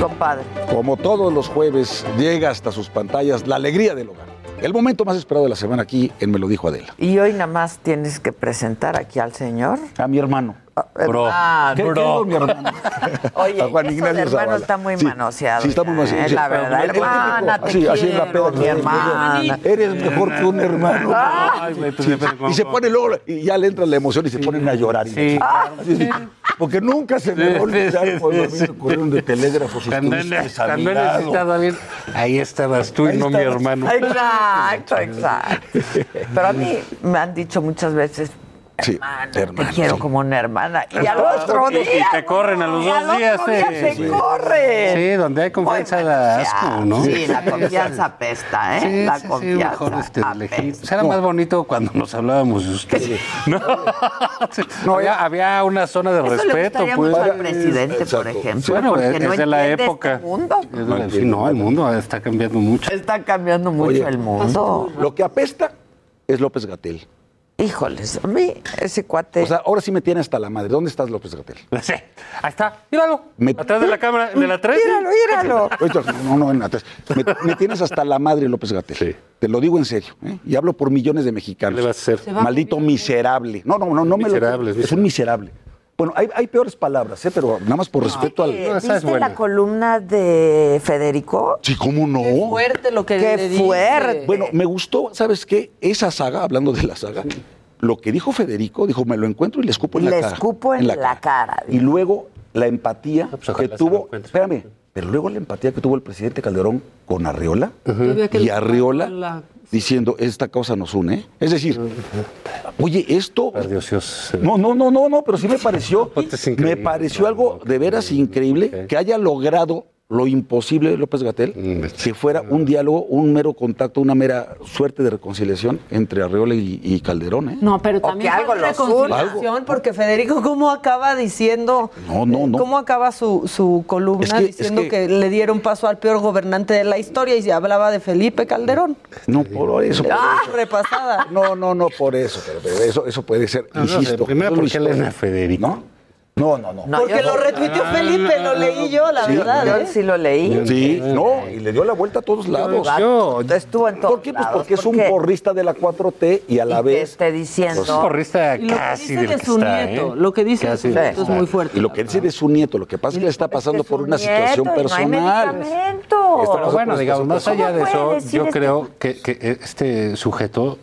Compadre. Como todos los jueves, llega hasta sus pantallas la alegría del hogar. El momento más esperado de la semana aquí en Me lo dijo Adela. Y hoy nada más tienes que presentar aquí al señor. A mi hermano. Bro. Ah, ¿Qué, bro. qué digo mi hermano? Oye, Juan Ignacio está muy manoseado. Sí, está muy manoseado. La verdad, típico, hermana, te así, así en la quiero, peda. mi hermana. Eres mejor que un hermano. Ay, sí, y se pone luego, y ya le entra la emoción y se ponen a llorar. y- Sí, sí. Porque nunca se me va a olvidar cuando me ocurrieron de telégrafos y Cuando he, estuviste a mi cuando he lado. necesitado a alguien, ahí estabas tú y no mi hermano. Exacto, exacto. Pero a mí me han dicho muchas veces, Sí, te hermano. quiero como una hermana. Y al otro día. Y te corren a los al dos días. otro día eh. te corren. Sí, donde hay confianza da asco, ¿no? Sí, la confianza apesta, ¿eh? Sí, la sí, sí, confianza. mejor este, era más bonito cuando nos hablábamos de usted. No, no había, había una zona de Eso le respeto, gustaría pues. al presidente, por ejemplo. Bueno, porque es, no es de la entiende época. Este mundo. Es de la- sí, no, el mundo está cambiando mucho. Está cambiando mucho Oye, el mundo. Lo que apesta es López Gatel. Híjoles, a mí ese cuate. O sea, ahora sí me tiene hasta la madre. ¿Dónde estás, López Gatel? Sí, ahí está, míralo. Me- Atrás de la cámara, de la 3. míralo, míralo. No, no, en la tres. Me, me tienes hasta la madre, López Gatel. Te lo digo en serio. ¿eh? Y hablo por millones de mexicanos. ¿Qué le vas a hacer? Maldito miserable. No, no, no, no me Miserable, lo. Es un miserable. Bueno, hay, hay peores palabras, ¿eh? pero nada más por respeto al. Eh, esa es ¿Viste buena. la columna de Federico? Sí, ¿cómo no? Fuerte lo que Qué le dice. fuerte. Bueno, me gustó, ¿sabes qué? Esa saga, hablando de la saga, lo que dijo Federico, dijo, me lo encuentro y le escupo en la Le cara. escupo en la cara, Y luego la empatía pues que tuvo, espérame, pero luego la empatía que tuvo el presidente Calderón con que y le- Arriola la- diciendo, esta causa nos une. Es decir, oye, esto... Dios. No, no, no, no, no, pero sí me pareció, me pareció algo de veras increíble que haya logrado lo imposible López Gatel, que fuera un diálogo, un mero contacto, una mera suerte de reconciliación entre Arreola y, y Calderón. ¿eh? No, pero O también que algo reconciliación, porque Federico, ¿cómo acaba diciendo? No, no, no. ¿Cómo acaba su, su columna Es que- es diciendo que- que... le dieron paso al peor gobernante de la historia y se hablaba de Felipe Calderón? No, por eso. por ¡Ah! eso. Repasada. No, no, no por eso, pero, pero eso, eso puede ser, No, no sé, insisto. primero, eso ¿por es Federico? ¿No? No, no, no. Porque yo- lo retuiteó Felipe, lo leí yo, la Sí, verdad. Yo ¿eh? sí lo leí. Sí, no, y le dio la vuelta a todos lados. Yo- Estuvo en todos ¿Por qué? Pues lados, porque es un porrista de la 4T y a la vez. esté diciendo- pues, Un porrista Y lo que dice de su nieto, lo que dice de su nieto es muy fuerte. Y lo que dice de su nieto, lo que pasa es que le está pasando por una situación personal. Pero bueno, digamos, más allá de ¿Cómo eso, yo creo que, que este sujeto,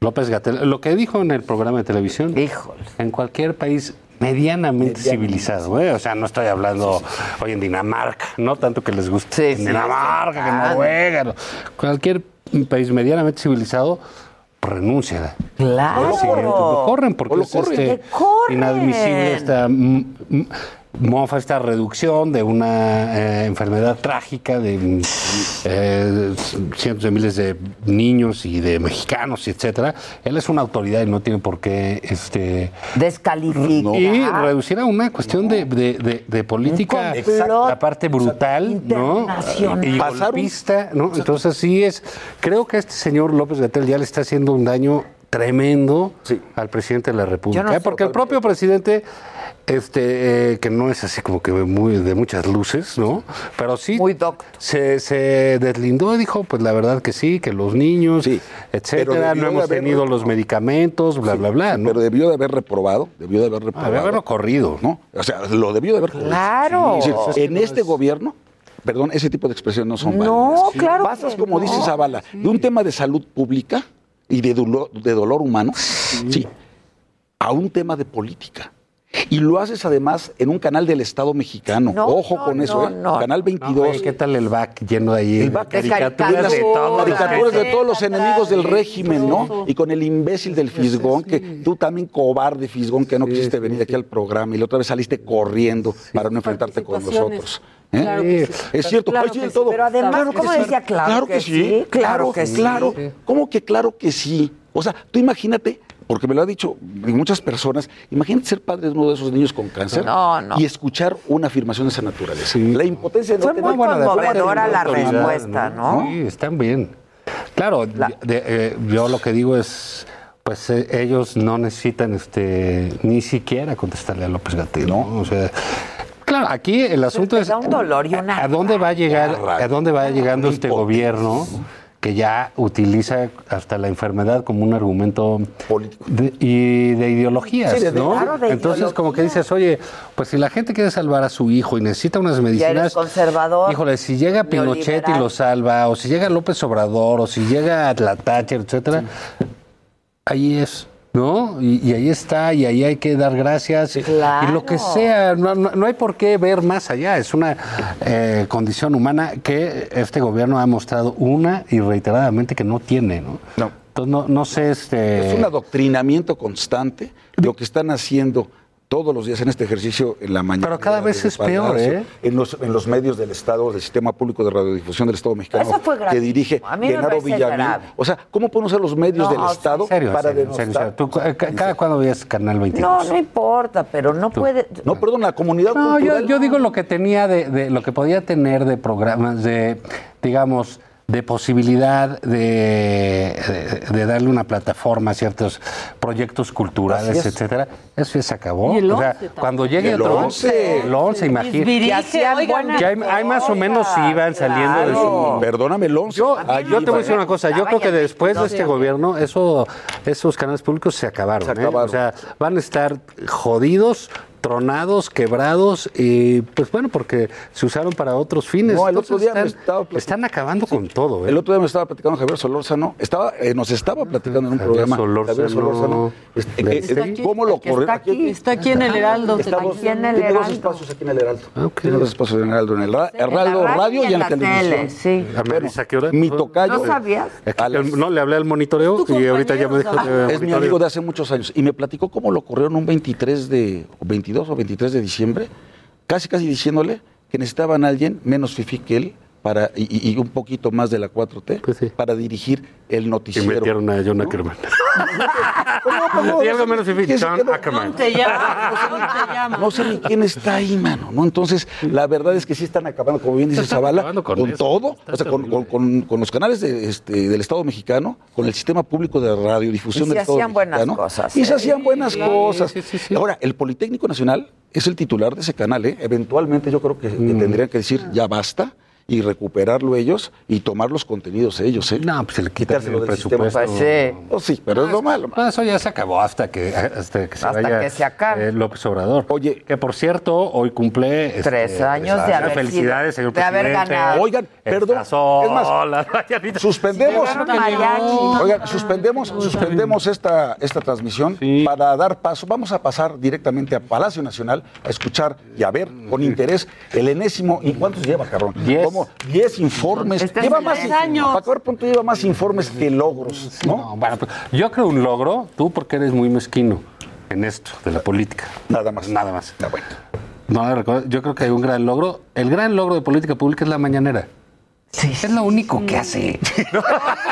López Gatel, lo que dijo en el programa de televisión, en cualquier país medianamente civilizado, ¿eh? o sea, no estoy hablando hoy en Dinamarca, no tanto que les guste en Dinamarca, que Ah, Noruega, no. cualquier país medianamente civilizado renuncia. Claro. Sí, lo corren porque es corren. este, ¡Que corren! inadmisible esta mofa, esta reducción de una eh, enfermedad trágica de eh, cientos de miles de niños y de mexicanos, y etcétera. Él es una autoridad y no tiene por qué este descalificar y reducir a una cuestión de, de- de- de política la parte brutal, ¿no? Y golpista, ¿no? Entonces sí es, creo que a este señor López Gatel ya le está haciendo un daño tremendo al presidente de la República, no ¿eh? sé, porque el propio presidente este eh, que no es así como que muy de muchas luces, ¿no? Pero sí se, se deslindó y dijo, pues la verdad que sí, que los niños, etcétera, no hemos haber- tenido los medicamentos, bla, bla, bla, ¿no? Pero debió de haber reprobado, debió de haber reprobado. Debe haberlo corrido. ¿no? O sea, lo debió de haber corrido. Claro. Sí, sí, en este gobierno, perdón, ese tipo de expresiones no son No, válidas. claro Pasas, que como no. dice Zavala, de un tema de salud pública y de dolor, de dolor humano, sí, a un tema de política. Y lo haces además en un canal del Estado mexicano. No, Ojo no, con eso, no, ¿eh? Canal 22. Oye, ¿Qué tal el back lleno de ahí? El back de de caricaturas de todos. caricaturas de todos los enemigos del régimen, ¿no? Y con el imbécil del Fisgón, que tú también cobarde Fisgón, que no quisiste venir aquí al programa y la otra vez saliste corriendo para no enfrentarte con nosotros. ¿eh? Claro que sí. Es cierto, Claro que sí, todo. pero además, ¿cómo decía? Claro que sí, claro que sí. Claro, ¿cómo que claro que sí? O sea, tú imagínate, porque me lo ha dicho muchas personas, imagínate ser padre de uno de esos niños con cáncer No, no. y escuchar una afirmación de esa naturaleza. La impotencia de no Fue tener muy buena conmovedora la respuesta, ¿no? Sí, están bien. Claro, de- eh, yo lo que digo es, pues eh, ellos no necesitan este ni siquiera contestarle a López Gatel, ¿no? O sea, claro, aquí el asunto es un dolor y una a dónde va a llegar, a dónde va llegando este gobierno que ya utiliza hasta la enfermedad como un argumento de- y de ideologías, Sí, de- ¿no? claro, de Entonces, como que dices, oye, pues si la gente quiere salvar a su hijo y necesita unas Ya eres medicinas, conservador. Híjole, si llega Pinochet y lo salva, o si llega López Obrador, o si llega la Thatcher, etcétera, ahí es, ¿no? Y, y ahí está, y ahí hay que dar gracias. Y lo que sea, no, no- no hay por qué ver más allá. Es una eh, condición humana que este gobierno ha mostrado una y reiteradamente que no tiene, ¿no? Entonces, no, no sé, este... Es un adoctrinamiento constante lo que están haciendo todos los días en este ejercicio en la mañana. Pero cada vez es peor, ¿eh? En los, en los medios del Estado, del Sistema Público de Radiodifusión del Estado Mexicano, Eso fue que dirige A mí Genaro Villamil. grave. O sea, ¿cómo pueden usar los medios No, del Estado En serio, en para serio, en serio, en denostar? serio. Tú, ca- ca- cada cuando veías Canal 22. No, no importa, pero no puede. No, perdón, la comunidad No, yo, yo digo lo que tenía de, de- lo que podía tener de programas de, digamos, de posibilidad de, de- de darle una plataforma a ciertos proyectos culturales, es. etcétera. Eso ya se acabó. Y el O sea, 11 cuando llegue el otro 11. el 11, imagínate. Que hay, hay más o menos iban saliendo de su Perdóname, el 11. Yo, te voy a decir una cosa, yo creo que después de este No. gobierno, eso, esos canales públicos se acabaron. Se ¿eh? acabaron. O sea, van a estar jodidos, tronados, quebrados, y pues bueno, porque se usaron para otros fines. No, el otro día me están, estaba platicando- están acabando con todo. ¿eh? El otro día me estaba platicando Javier Solórzano, estaba, eh, nos estaba platicando en un Javier programa. Solórzano, este, ¿de eh, este? eh, ¿Cómo lo corre? está aquí. Está aquí en el Heraldo. Estamos- Aquí en el tiene dos Heraldo. espacios aquí en el Heraldo. Tiene dos espacios en el Heraldo, en el ra- Heraldo radio Radio y en la, televisión. sí. ¿A qué hora? Mi tocayo. ¿No sabías? No, le hablé al monitoreo y ahorita ya me dijo de Es mi amigo de hace muchos años. Y me platicó cómo lo corrieron un 23 de, o 22 o 23 de diciembre, casi casi diciéndole que necesitaban a alguien menos fifí que él para, y, y- y un poquito más de la 4T para dirigir el Y noticiero. metieron a John Ackerman. no, y algo no, menos ¿quién difícil, se John? Ackerman. Te llama, te llama. No sé ni quién está ahí, mano. ¿no? Entonces, la verdad es que sí están acabando, como bien dice Zavala, acabando con, todo, o sea, con, con- con- con los canales de, este, del Estado mexicano, con el sistema público de radiodifusión Y se del Estado hacían buenas mexicano. cosas, Y se ¿eh? hacían buenas Sí, cosas. sí, sí, sí. Ahora, el Politécnico Nacional es el titular de ese canal. ¿eh? Eventualmente yo creo que, que tendrían que decir ya basta y recuperarlo ellos y tomar los contenidos ellos. ¿eh? No, pues se le quita el presupuesto. Pues sí. Oh, sí, pero es lo malo. No, eso ya se acabó hasta que, hasta que se Hasta vaya que se acabe. eh, López Obrador. Oye. Que por cierto, hoy cumple... este, Tres años de haber Felicidades, sido- señor de haber presidente. ganado. Oigan, perdón. Es más. Suspendemos. Oigan, suspendemos, suspendemos esta, esta transmisión para dar paso. Vamos a pasar directamente a Palacio Nacional a escuchar y a ver con interés el enésimo. ¿Y cuántos lleva, cabrón? Diez. ¿Cómo? Diez informes. Este es lleva más, años. Para acabar pronto lleva más informes que logros, ¿no? No, bueno, pues, yo creo un logro, tú porque eres muy mezquino en esto de la política. Nada más. Nada más. Está bueno. No, yo creo que hay un gran logro. El gran logro de política pública es la mañanera. Sí. Es lo único que hace.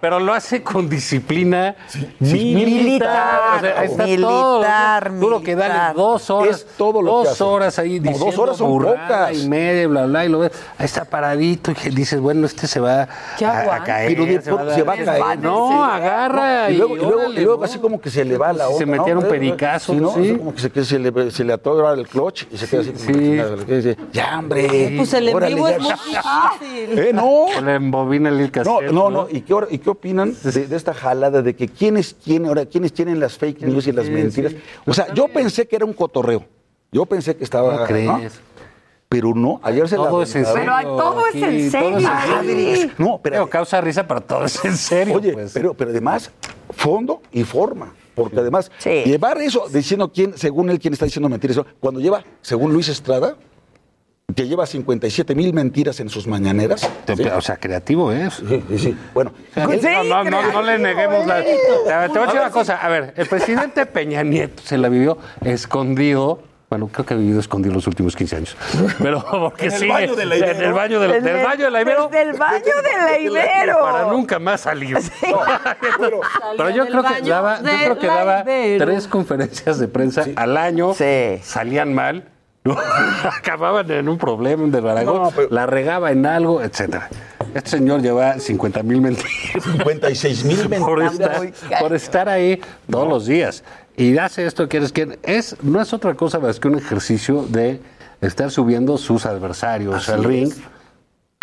Pero lo hace con disciplina militar. Militar, O sea, está militar, todo. Tú lo que dale militar. dos horas. Es todo lo que Dos hace. horas ahí No, diciendo dos horas son pocas. y media, bla, bla, y lo ves. Ahí está paradito y que dices, bueno, este se va a, a caer. Pero se va se va a caer. No, agarra. y luego, y luego, órale, y luego ¿no? así como que se le va la onda. Se ¿no? metieron Eh, pericazos, sí, ¿no? sí. Así como que se, que se le, se le atora el clutch y se queda así como Sí. que que ya, hombre. Pues el en vivo ya". es muy difícil. Eh, no. Se le embobina el No, cassette, no, no. ¿Y qué, y qué opinan de, de esta jalada de que quiénes tienen, ahora, quiénes tienen las fake news y las mentiras? O sea, yo pensé que era un cotorreo. Yo pensé que estaba. ¿Cómo crees? Pero no, ayer se Todo la es en serio. Pero todo es en serio. todo es en serio. No, pero Pero causa risa, pero todo es en serio. Oye, pues. pero, pero además, fondo y forma. Porque además, Sí. llevar eso diciendo quién, según él, quién está diciendo mentiras, cuando lleva, según Luis Estrada, que lleva 57 mil mentiras en sus mañaneras. O sea, creativo es. Sí, sí, sí. Bueno, él- Sí, no, no, no, no le neguemos la. Ver, te voy a decir una cosa. A ver, el presidente Peña Nieto se la vivió escondido. Bueno, creo que ha vivido escondido los últimos 15 años. Pero porque En el baño de la Ibero. En el baño de la, del baño de la Ibero. desde el baño de la Ibero. Para nunca más salir. Pero yo del creo que daba, yo creo que daba tres conferencias de prensa al año. Sí. Salían mal. ¿No? Acababan en un problema, un desbaragón, No, pero- la regaba en algo, etcétera. Este señor lleva 50 mil mentiras 56 mil por mentiras. estar, por estar ahí todos los días. Y hace esto que eres quien es, no es otra cosa más que un ejercicio de estar subiendo sus adversarios al ring.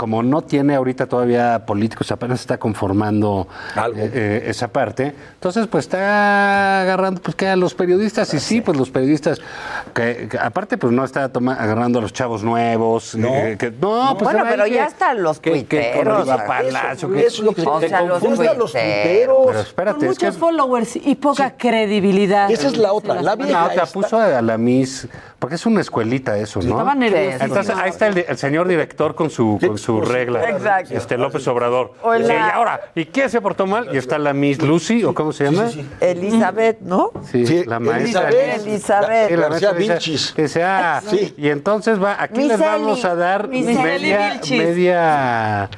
Como no tiene ahorita todavía políticos, apenas está conformando Algo. eh, eh, esa parte. Entonces, pues está agarrando pues que a los periodistas, y sí, pues los periodistas, que, que aparte, pues no está toma- agarrando a los chavos nuevos. No. eh, que, no, pues Bueno, pero que- ya están los que, que tuiteros. Riva Palacio, que- Eso es lo que O se sea, los los tuiteros. Pero espérate, Con es que muchos followers y poca credibilidad. Esa es la otra. La No, vieja te esta- puso a la Miss, porque es una escuelita eso, ¿no? Estaba nervioso. Entonces ahí está el, el señor director con su, con su regla. Exacto. Este López Obrador. Sí, y ahora, ¿y quién se portó mal? Y está la Miss Lucy, ¿o cómo se llama? Sí, Elizabeth, ¿no? la maestra. Elizabeth. Elizabeth. Sí, la maestra Vilchis. que sea, Sí. Y entonces va, aquí Miss les vamos a dar Miss media, Eli Vilchis. media,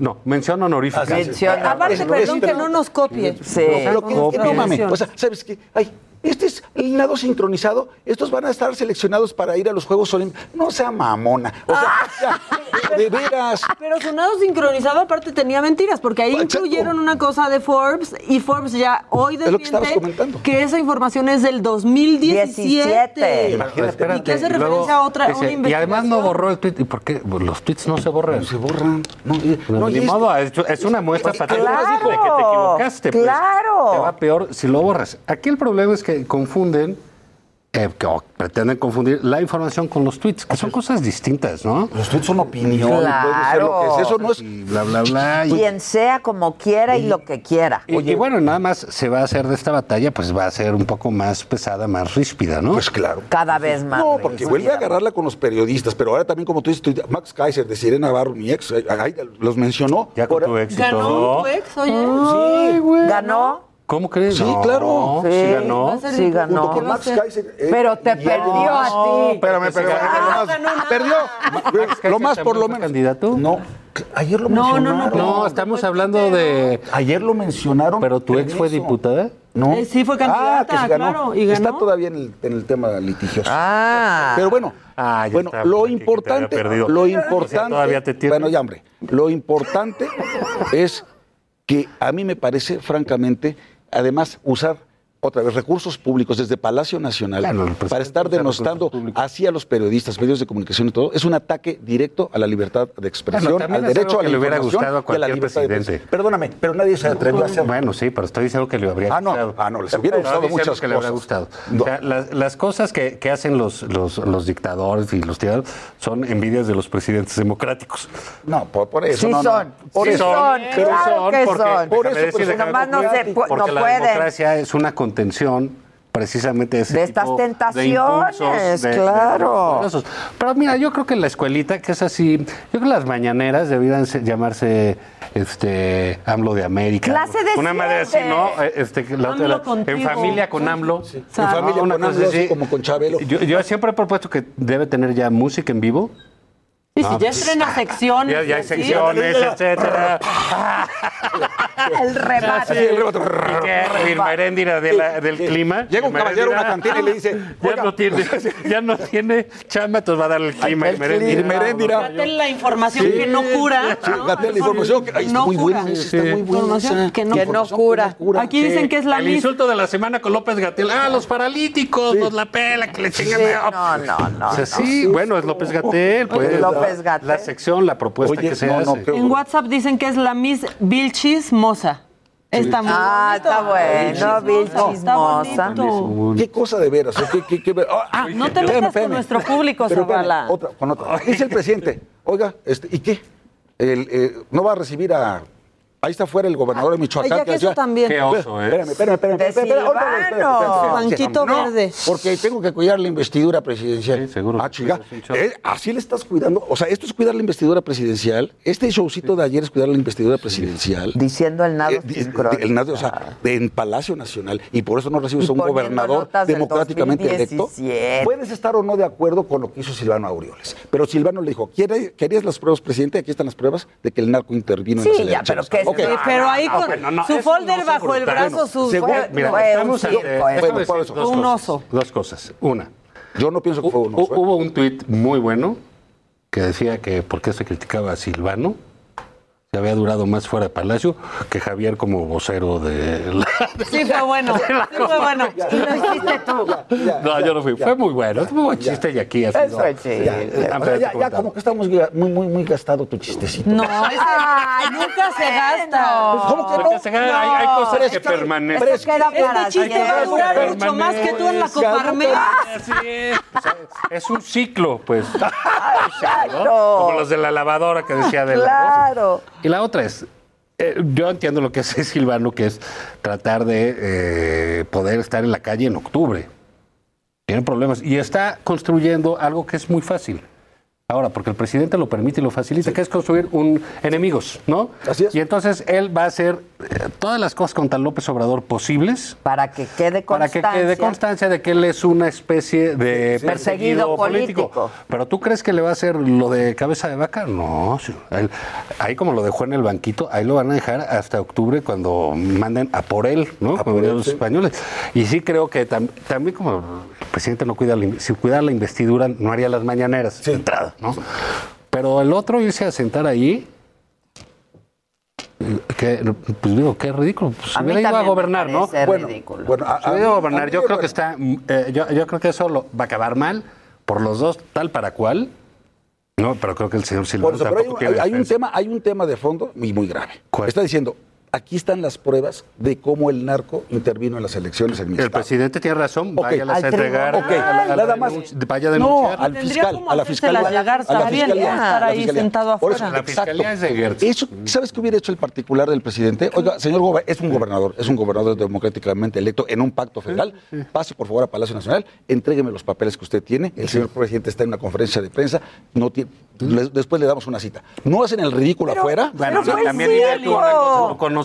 no, mención honorífica. Ah, sí, sí. Menciona. Aparte, perdón es- que no nos copie. Sí. Lo que, Copia. no mames, o sea, ¿sabes qué? Ay, este es el nado sincronizado. Estos van a estar seleccionados para ir a los Juegos Olímpicos. No sea mamona. O sea, ya, de veras. Pero su nado sincronizado aparte tenía mentiras, porque ahí Exacto. incluyeron una cosa de Forbes y Forbes ya hoy Es lo que comentando. que esa información es del 2017. 17. Espérate, ¿Y qué hace y luego referencia a otra- dice, una Y además no borró el tweet. ¿Y por qué? Pues los tweets no se borran. Se borran. No, y- No, no, ni es- modo, es, es una muestra Pues, claro, de que te equivocaste. pues. claro. Te va peor si lo borras. Aquí el problema es que confunden, eh, que- pretenden confundir la información con los tweets, que son cosas distintas, ¿no? Los tweets son opinión. Puede ser lo que es. Eso no es. Y bla, bla, bla. y- Quien sea como quiera y lo que quiera. y, y bueno, nada más se va a hacer de esta batalla, pues va a ser un poco más pesada, más ríspida, ¿no? Pues claro. Cada vez más. No, porque vuelve a agarrarla con los periodistas, pero ahora también, como tú dices, Max Kaiser de Sirena Navarro, mi ex, ahí los mencionó. ya con Ahora- tu éxito. ¿Ganó tu ex, oye? Sí, ¿Ganó? ¿Cómo crees? Sí, No, claro. Sí, Sí. ganó. Sí, ganó. eh, Pero te perdió a ti. Espérame, espérame, Ah, lo ganó más. nada. Perdió. Lo más por lo ¿Fue menos. candidato? No, ayer lo No, no, no, mencionaron. No, estamos hablando de... Ayer lo mencionaron. ¿Pero tu ex fue diputada? No. Eh, sí, fue Ah, candidata, que sí ganó. claro, y ganó. Está todavía en el, en el tema litigioso. Ah. Pero bueno, Ah, ya bueno, está, lo importante, lo O sea, importante, todavía te tiene. bueno, ya hombre, lo importante es que a mí me parece, francamente, además usar otra vez, recursos públicos desde Palacio Nacional para estar denostando así a los periodistas, medios de comunicación y todo, es un ataque directo a la libertad de expresión, al derecho a la que le hubiera gustado a y a la cualquier libertad de presidente. prensa. Perdóname, pero nadie se atrevió a hacerlo. Bueno, sí, pero estoy diciendo que le habría Ah, no, gustado. ah, no, les hubiera gustado diciendo muchas que le cosas. gustado. O sea, las, las cosas que, que hacen los, los, los dictadores y los tiradores son envidias de los presidentes democráticos. No, por, por eso. Sí no, no. son, Por sí eso. son, Pero claro son que porque, son. Por eso, pues, déjame nomás no se no la pueden. democracia es una contención precisamente de ese De estas tipo tentaciones, impulsos, de- de- claro. de. Pero mira, yo creo que la escuelita, que es así, yo creo que las mañaneras debieran se- llamarse este AMLO de América. Clase de Una madre así. ¿no? Eh, Este, la contigo. en familia con AMLO. En familia Una con AMLO, así como con Chabelo. Yo, yo siempre he propuesto que debe tener ya música en vivo. Y si No, ya pues, estrena secciones. Ya, ya hay secciones, etcétera. El remate. Sí, el remate. ¿Y? El de la- del clima. Llega un El caballero a una meréndira. cantina y le dice, Ya no tiene, ya no tiene chamba, entonces va a dar el clima. El meréndira. Gatel la información que no cura. Sí. Gatel la información que está No muy cura. buena, está muy buena. Que no, cura. Aquí dicen que es la El misma. insulto de la semana con López Gatel. Ah, los paralíticos, nos la pela, que le chingan. Sí, no, no, no. sí, bueno, es López Gatel, pues. La sección, la propuesta Oye, que se no, no, hace. creo- En WhatsApp dicen que es la Miss Vilchis Moza. Está muy Ah, bonito. está bueno, Bill Chismosa. Qué cosa de veras. ¿eh? ¿Qué, qué, qué- ah, No te metas con nuestro público, Zavala. otra, con otra. Dice el presidente, oiga, este, ¿y qué? El, eh, no va a recibir a... Ahí está fuera el gobernador de Michoacán. Ay, ya que eso también. Qué oso, ¿eh? Espérame, espérame, espérame. Espérame, espérame, ahorita, Silvano. espérame, espérame, espérame. Banquito verde. Porque tengo que cuidar la investidura presidencial. Sí, seguro. Ah, chinga. Eh, Así le estás cuidando. O sea, esto es cuidar la investidura presidencial. Este showcito de ayer es cuidar la investidura presidencial. Diciendo el nado Eh, el nado, o sea, de- en Palacio Nacional. Y por eso no recibes a un gobernador democráticamente electo. 2017. Puedes estar o no de acuerdo con lo que hizo Silvano Aureoles. Pero Silvano le dijo, "¿Quiere- ¿querías las pruebas, presidente? Aquí están las pruebas de que el narco intervino en Sí, las ya, pero elecciones. Pero ahí no, con bueno, no, su folder bajo el brazo, sus según- Mira, Fue un ante por eso. dos Un cosas, oso. Dos cosas. Una, Yo no pienso que fue uno. hu- hubo un tuit muy bueno que decía que por qué se criticaba a Silvano, se había durado más fuera de Palacio que Javier como vocero de la... Sí, fue bueno. Sí, fue bueno. Y lo hiciste tú. No, yo no fui. Fue muy bueno. Es muy buen chiste y aquí ha sido... Eso es chiste. Ya, ya, ya, ya como que estamos ya muy, muy, muy gastado tu chistecito. No, ese nunca se gasta. ¿Cómo que no? Porque se gana- hay, hay cosas que Esto permanecen. Este chiste va a durar mucho más que tú en la Coparmex. Así es. Es un ciclo, pues. ¿no? Exacto. Como los de la lavadora que decía de la Claro. Y la otra es, eh, yo entiendo lo que hace Silvano, que es tratar de eh, poder estar en la calle en octubre. Tiene problemas. Y está construyendo algo que es muy fácil. Ahora, porque el presidente lo permite y lo facilita, que es construir un enemigos, ¿no? Así es. Y entonces él va a hacer eh, todas las cosas contra López Obrador posibles Para que quede para constancia. que quede constancia de que él es una especie de Sí. perseguido Perseguido político. político. Pero tú crees que le va a hacer lo de cabeza de vaca? No. sí. Él- ahí como lo dejó en el banquito, ahí lo van a dejar hasta octubre cuando manden a por él, ¿no? A Como por él, los sí. españoles. Y sí creo que tam- también como el presidente no cuida, la si cuidara la investidura, no haría las mañaneras de entrada, ¿no? Pero el otro irse a sentar ahí, que, pues digo, qué ridículo. Pues A mí hubiera ido a gobernar, ¿no? Bueno, ridículo. Bueno, a- a a gobernar, a mí, yo creo bueno, que está, eh, yo, yo creo que eso lo- va a acabar mal por los dos, tal para cual. No, pero creo que el señor Silvano Por eso, pero hay, tampoco hay- hay un tema, hay un tema de fondo y muy grave. ¿Cuál? Está diciendo, aquí están las pruebas de cómo el narco intervino en las elecciones en mi El estado. presidente tiene razón, Ok. váyalas a entregar. tribunal. Ok, a la- a la nada más. Vaya a No, al fiscal, a la fiscalía. llegar, a la fiscalía, estar a la ahí fiscalía. sentado Por eso, afuera. La fiscalía es de Gertz. Eso, ¿Sabes qué hubiera hecho el particular del presidente? Oiga, señor gober- es un gobernador, es un gobernador democráticamente electo en un pacto federal. Pase por favor a Palacio Nacional, entrégueme los papeles que usted tiene. El señor presidente está en una conferencia de prensa, no tiene, le- después le damos una cita. No hacen el ridículo afuera. Bueno, Pero fue también el dime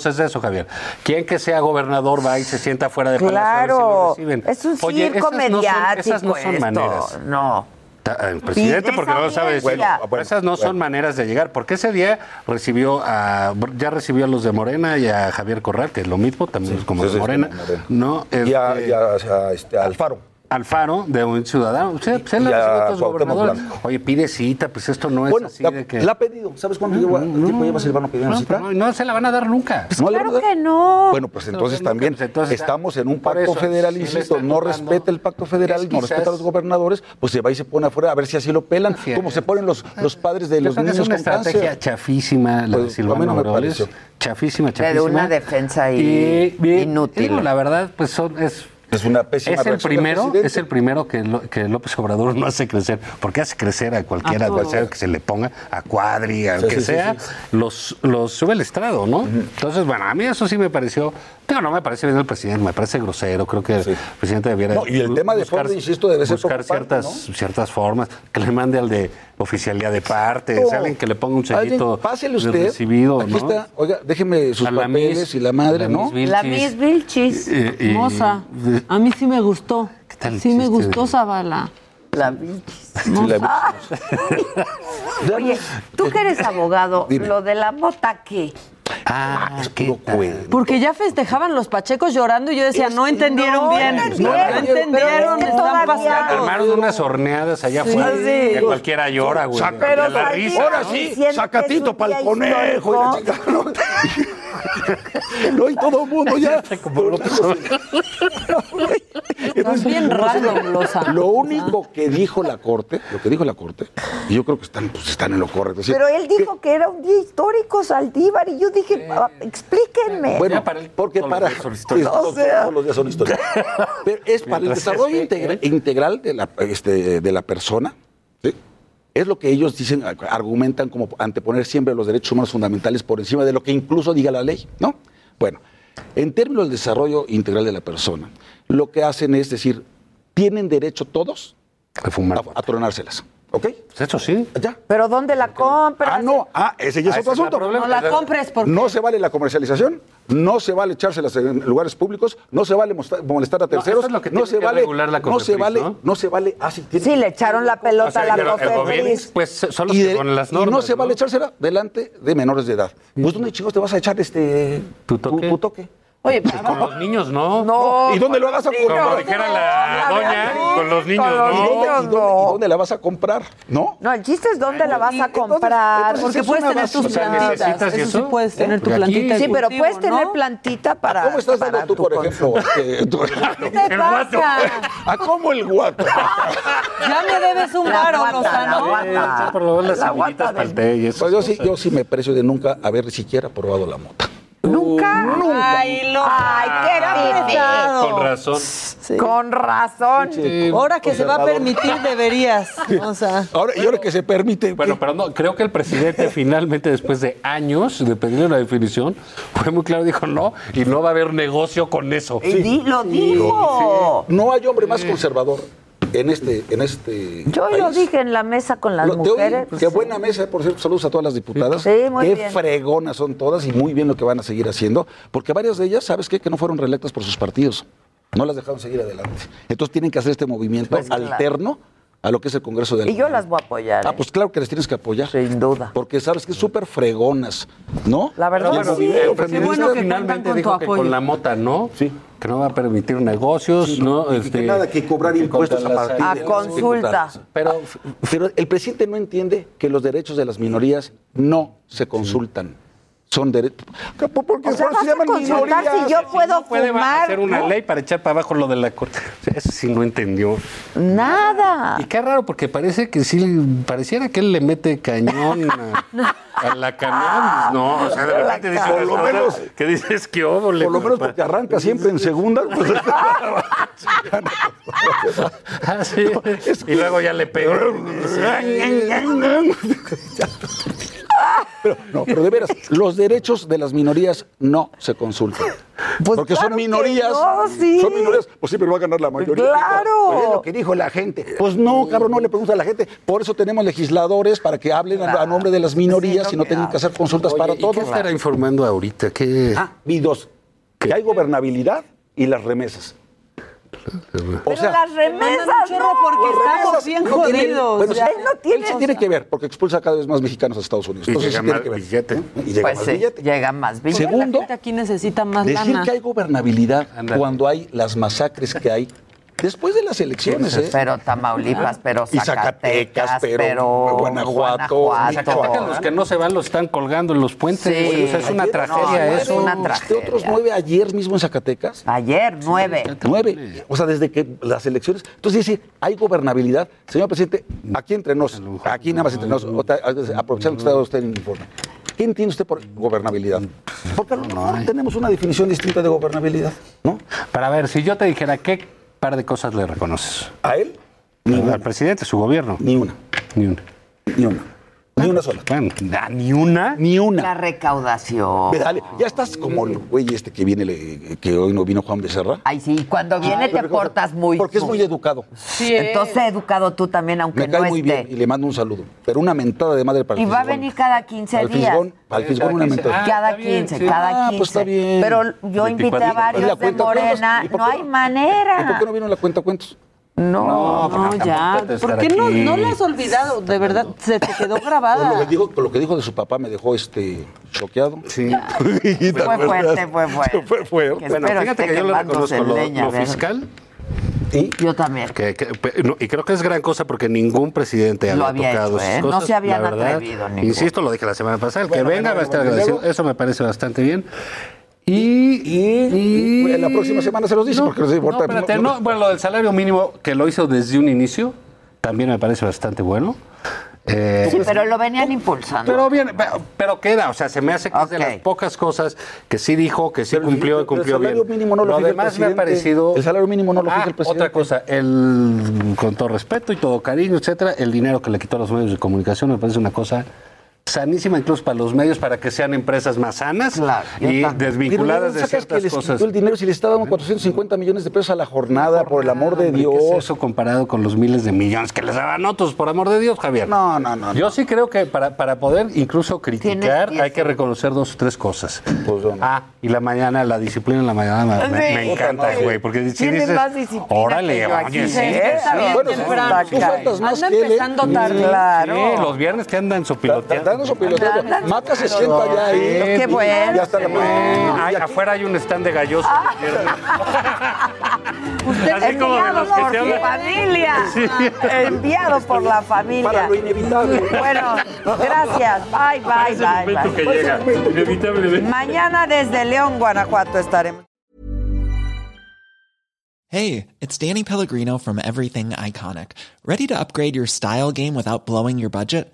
conoces eso, Javier. ¿Quién que sea gobernador va y se sienta fuera de Palacio a ver si lo Claro. reciben? Es un Oye, circo esas no son- mediático. esas no son esto. maneras. No. El presidente, Y de porque no lo sabe decir. Bueno, esas no son maneras de llegar, porque ese día recibió a, ya recibió a los de Morena y a Javier Corral, que es lo mismo, también es como sí, de sí, Morena. No, Y a, Este, y a- a- este, a Alfaro. Alfaro, de un ciudadano. Sea, pues él a gobernadores. Oye, pide cita, pues esto no es Bueno, así la, de que. la ha pedido. ¿Sabes cuánto lleva- tiempo lleva Silvano pidiendo No, cita? pero no, no se la van a dar nunca. ¿No a dar? que no. Bueno, pues entonces también nunca, pues, entonces, estamos en un pacto eso, federal, insisto, no respeta el pacto federal, no respeta a los gobernadores, pues se va y se pone afuera a ver si así lo pelan, como se ponen los, los padres de Yo los niños es una con cáncer. estrategia chafísima la de Pues, a Silvano mí no me pareció. Chafísima, De chafísima. una defensa inútil. La verdad, pues son, es... Es una pésima Es el primero, es el primero que, lo- que López Obrador no hace crecer, porque hace crecer a cualquier A adversario que se le ponga, a Cuadri, al Sí, que sí, sea, sí. los, los sube el estrado, ¿no? Entonces, bueno, a mí eso sí me pareció, digo, no me parece bien el presidente, me parece grosero, creo que el presidente debiera No, y el tema de fondo, insisto, debe ser buscar ciertas, ciertas formas, que le mande al de oficialía de parte, alguien que le ponga un sellito pásele de usted. recibido, Aquí ¿no? está, oiga, déjeme sus A la papeles y la madre, la ¿no? Miss La Vilchis. Miss Vilchis. Eh, y- Moza. A mí sí me gustó. tal Sí me gustó Zavala. La Vilchis. la Oye, tú que eres abogado, Dime. lo de la mota, ¿qué? Ah, es puro cuento. Porque ya festejaban los pachecos llorando y yo decía, no entendieron no bien. entendieron, No entendieron, pero es que están todavía- pasados. Armaron unas horneadas allá Sí. afuera. Sí. Que cualquiera llora, güey. Saca- Pero la ahí risa. Ahora ¿no? sí, que sacatito es para el conejo. y la ¿no? No, y todo el mundo ya. Estás bien Loza. Lo único que dijo la Corte, lo que dijo la Corte, y yo creo que están, pues, están en lo correcto. es Pero él dijo que era un día histórico, Saldívar, y yo dije, ah, explíquenme. Bueno, porque todos para. los días son históricos. todos, O sea. todos los días son históricos. Pero es para el desarrollo integra- explique. integral de la, este, de la persona. ¿sí? Es lo que ellos dicen, argumentan como anteponer siempre los derechos humanos fundamentales por encima de lo que incluso diga la ley, ¿no? Bueno, en términos del desarrollo integral de la persona, lo que hacen es decir, tienen derecho todos A fumar. a, a tronárselas, ¿ok? Pues eso sí. Ya. Pero ¿dónde la compras? Ah, no, ah, ese ya es Ah, otro asunto. No la compres porque... No se vale la comercialización, no se vale echárselas en lugares públicos, no se vale molestar a terceros, eso es lo que no tiene se que vale, regular la no se vale, ¿no? no se vale, ah, sí, tiene- Sí, le echaron la pelota a la COFEPRIS. pues son los y, que de- ponen las y normas. no se vale echársela delante de menores de edad. Pues ¿dónde chicos te vas a echar este ¿Tu toque? tu toque? Oye, Pues con los niños, ¿no? No, ¿Y dónde lo vas a comprar? Como dijera la no, doña, no, con los niños, con los ¿Y ¿no? niños, y dónde- no. y dónde la vas a comprar? ¿No? No, el chiste es dónde la vas a comprar. entonces Porque es puedes tener tus O sea, plantitas. ¿necesitas Eso sí puedes tener tu plantita Sí, pero cultivo, puedes tener ¿no? plantita para. ¿Cómo estás para dando tú, tu por ejemplo? este, tu- ¿Qué te pasa? ¿A cómo el guato? Ya me debes un guata, Lozano. la guata. Por lo menos las para el té y eso. Pues yo sí, yo sí me precio de nunca haber siquiera probado la mota. Nunca. Ay, lo... Ay, qué pesado. Con razón. Con razón. Ahora que se va a permitir, deberías. O sea... Ahora, y ahora que se permite. Bueno, pero no, creo que el presidente finalmente, después de años de pedirle una definición, fue muy claro, dijo no, y no va a haber negocio con eso. Y lo dijo. No hay hombre más conservador en este, en este Yo país. lo dije en la mesa con las Lo- mujeres. Qué buena mesa, por cierto. Saludos a todas las diputadas. Sí, muy qué bien. fregonas son todas y muy bien lo que van a seguir haciendo. Porque varias de ellas, ¿sabes qué? Que no fueron reelectas por sus partidos. No las dejaron seguir adelante. Entonces tienen que hacer este movimiento Pues claro. A lo que es el Congreso de la Y yo las voy a apoyar. Ah, ¿eh? pues claro que les tienes que apoyar. Sin duda. Porque sabes que es súper fregonas, ¿no? La verdad, el sí. movimiento Qué bueno que finalmente con dijo tu que apoyo. con la mota no, Sí. que no va a permitir negocios, no, Y este, que nada que cobrar impuestos a las- partir A de- consulta. Pero, pero el presidente no entiende que los derechos de las minorías no se consultan. Son derechos. Porque O sea, se a llaman consultar minorías. si yo puedo puede fumar. hacer una ¿no? ley para echar para abajo lo de la corte. O sea, eso sí no entendió. Nada. Y qué raro, porque parece que sí, pareciera que él le mete cañón a, a la cannabis, ¿no? O sea, de repente dice, Por lo menos- que dices que óvole, Por lo menos porque arranca siempre en segunda. pues, Ah, sí. Y luego ya le pega. Pero, no, pero de veras, los derechos de las minorías no se consultan. Pues Porque claro son minorías. no, sí. Son minorías. Pues siempre va a ganar la mayoría. Claro. Pues es lo que dijo la gente. Pues no, cabrón, no le pregunta a la gente. Por eso tenemos legisladores para que hablen a- a nombre de las minorías Sí, y no tengan que hacer consultas Oye, para ¿y todos. qué estará informando ahorita? ¿Qué? Ah, y dos. Que hay gobernabilidad y las remesas. O Pero sea, las remesas, no. porque estamos bien no jodidos. bueno, ya. no tiene- él sí tiene que ver, porque expulsa cada vez más mexicanos a Estados Unidos. Y Entonces llega sí tiene más que ver. billete. ¿eh? Y llega Pues más sí, billete. llega más billete. Segundo, La gente aquí necesita más decir lana. que hay gobernabilidad Ándale. cuando hay las masacres que hay Después de las elecciones, ¿eh? Pero Tamaulipas, pero Y Zacatecas, pero, pero Guanajuato, Guanajuato. Los que no se van los están colgando en los puentes. Sí. O sea, es una Ayer- tragedia no, es eso. una tragedia. otros nueve ayer mismo en Zacatecas. Ayer, nueve. Nueve. O sea, desde que las elecciones. Entonces, dice, hay gobernabilidad. Señor presidente, aquí entre nos, aquí nada más entre nos, aprovechando que está usted en el informe. ¿Qué entiende usted por gobernabilidad? Porque a lo mejor tenemos una definición distinta de gobernabilidad, ¿no? Para ver, si yo te dijera qué par de cosas le reconoces. ¿A él? Al presidente, su gobierno. Ni una. Ni una. Ni una. Ni una sola. Bueno, da- ni una. Ni una. La recaudación. Ve, dale, ya estás como el güey este que viene, le- que hoy no vino Juan Becerra. Ay, sí, cuando viene te portas muy... Porque es muy educado. Sí. Entonces educado tú también, aunque Me no cae muy esté. bien y le mando un saludo. Pero una mentada de madre para el Y va a Fisgón. venir cada 15 Al días. Fisgón, al Fisgón una mentada. cada 15, cada 15. Ah, pues está bien. Pero yo invité a 24. ¿Y la varios de? Morena. ¿Y por No hay manera. ¿Y por qué no vino la cuenta cuentos? No, No, ya. ¿Por qué no, no la has olvidado? De verdad, se te quedó Con lo, que grabada. dijo, con lo que dijo de su papá me dejó este choqueado. Sí. Fue fuerte, fue fuerte. Fue fuerte. Que Bueno, fíjate esté que yo le reconozco lo, leña, lo fiscal. Yo también. Que, que- no, y creo que es gran cosa porque ningún presidente Lo había tocado hecho, esas ¿eh? No cosas. se habían la verdad. atrevido ninguno. Insisto, lo dije la semana pasada. El Bueno, que venga bueno, va a estar bueno, agradecido. luego- Eso me parece bastante bien. Y, y, La próxima semana se los dice porque les importa. No, espérate, no, bueno, lo del salario mínimo que lo hizo desde un inicio también me parece bastante bueno. Eh, Sí, pero lo venían impulsando. pero bien, pero, pero queda, o sea, se me hace que es de las pocas cosas que sí dijo, que sí cumplió y el cumplió bien. salario mínimo no lo fija el me ha parecido. El salario mínimo no lo fija Ah, el presidente. Otra cosa, el, con todo respeto y todo cariño, etcétera, el dinero que le quitó a los medios de comunicación me parece una cosa sanísima incluso para los medios para que sean empresas más sanas y desvinculadas de ¿sacas que ciertas les cosas. quitó el dinero si le está dando 450 millones de pesos a la jornada, por el amor de Dios? ¿qué es eso comparado con los miles de millones que les daban otros, por amor de Dios, Javier? No, no, no. Yo sí creo que para, para poder incluso criticar hay que reconocer dos o tres cosas. Pues, Ah, y la mañana, la disciplina en la mañana me, me- Sí. me encanta, güey, porque si dices, más disciplina órale, que yo aquí, oye, sí. Está bien Bueno, tú faltas más Anda que él, ¿eh? empezando tarde. Claro. Sí, los viernes que andan sopiloteando. Dando su piloteo. Andan Maca se sienta ya ahí. Qué bueno. Ya está la Ay, afuera hay un stand de galloso. Usted Así como de enviado los que por te familia. Sí. Enviado por la familia. Para lo inevitable. Bueno, gracias. Bye, bye, bye. bye. que llega, inevitablemente. Mañana desde León, Guanajuato estaremos. Hey, it's Danny Pellegrino from Everything Iconic. Ready to upgrade your style game without blowing your budget?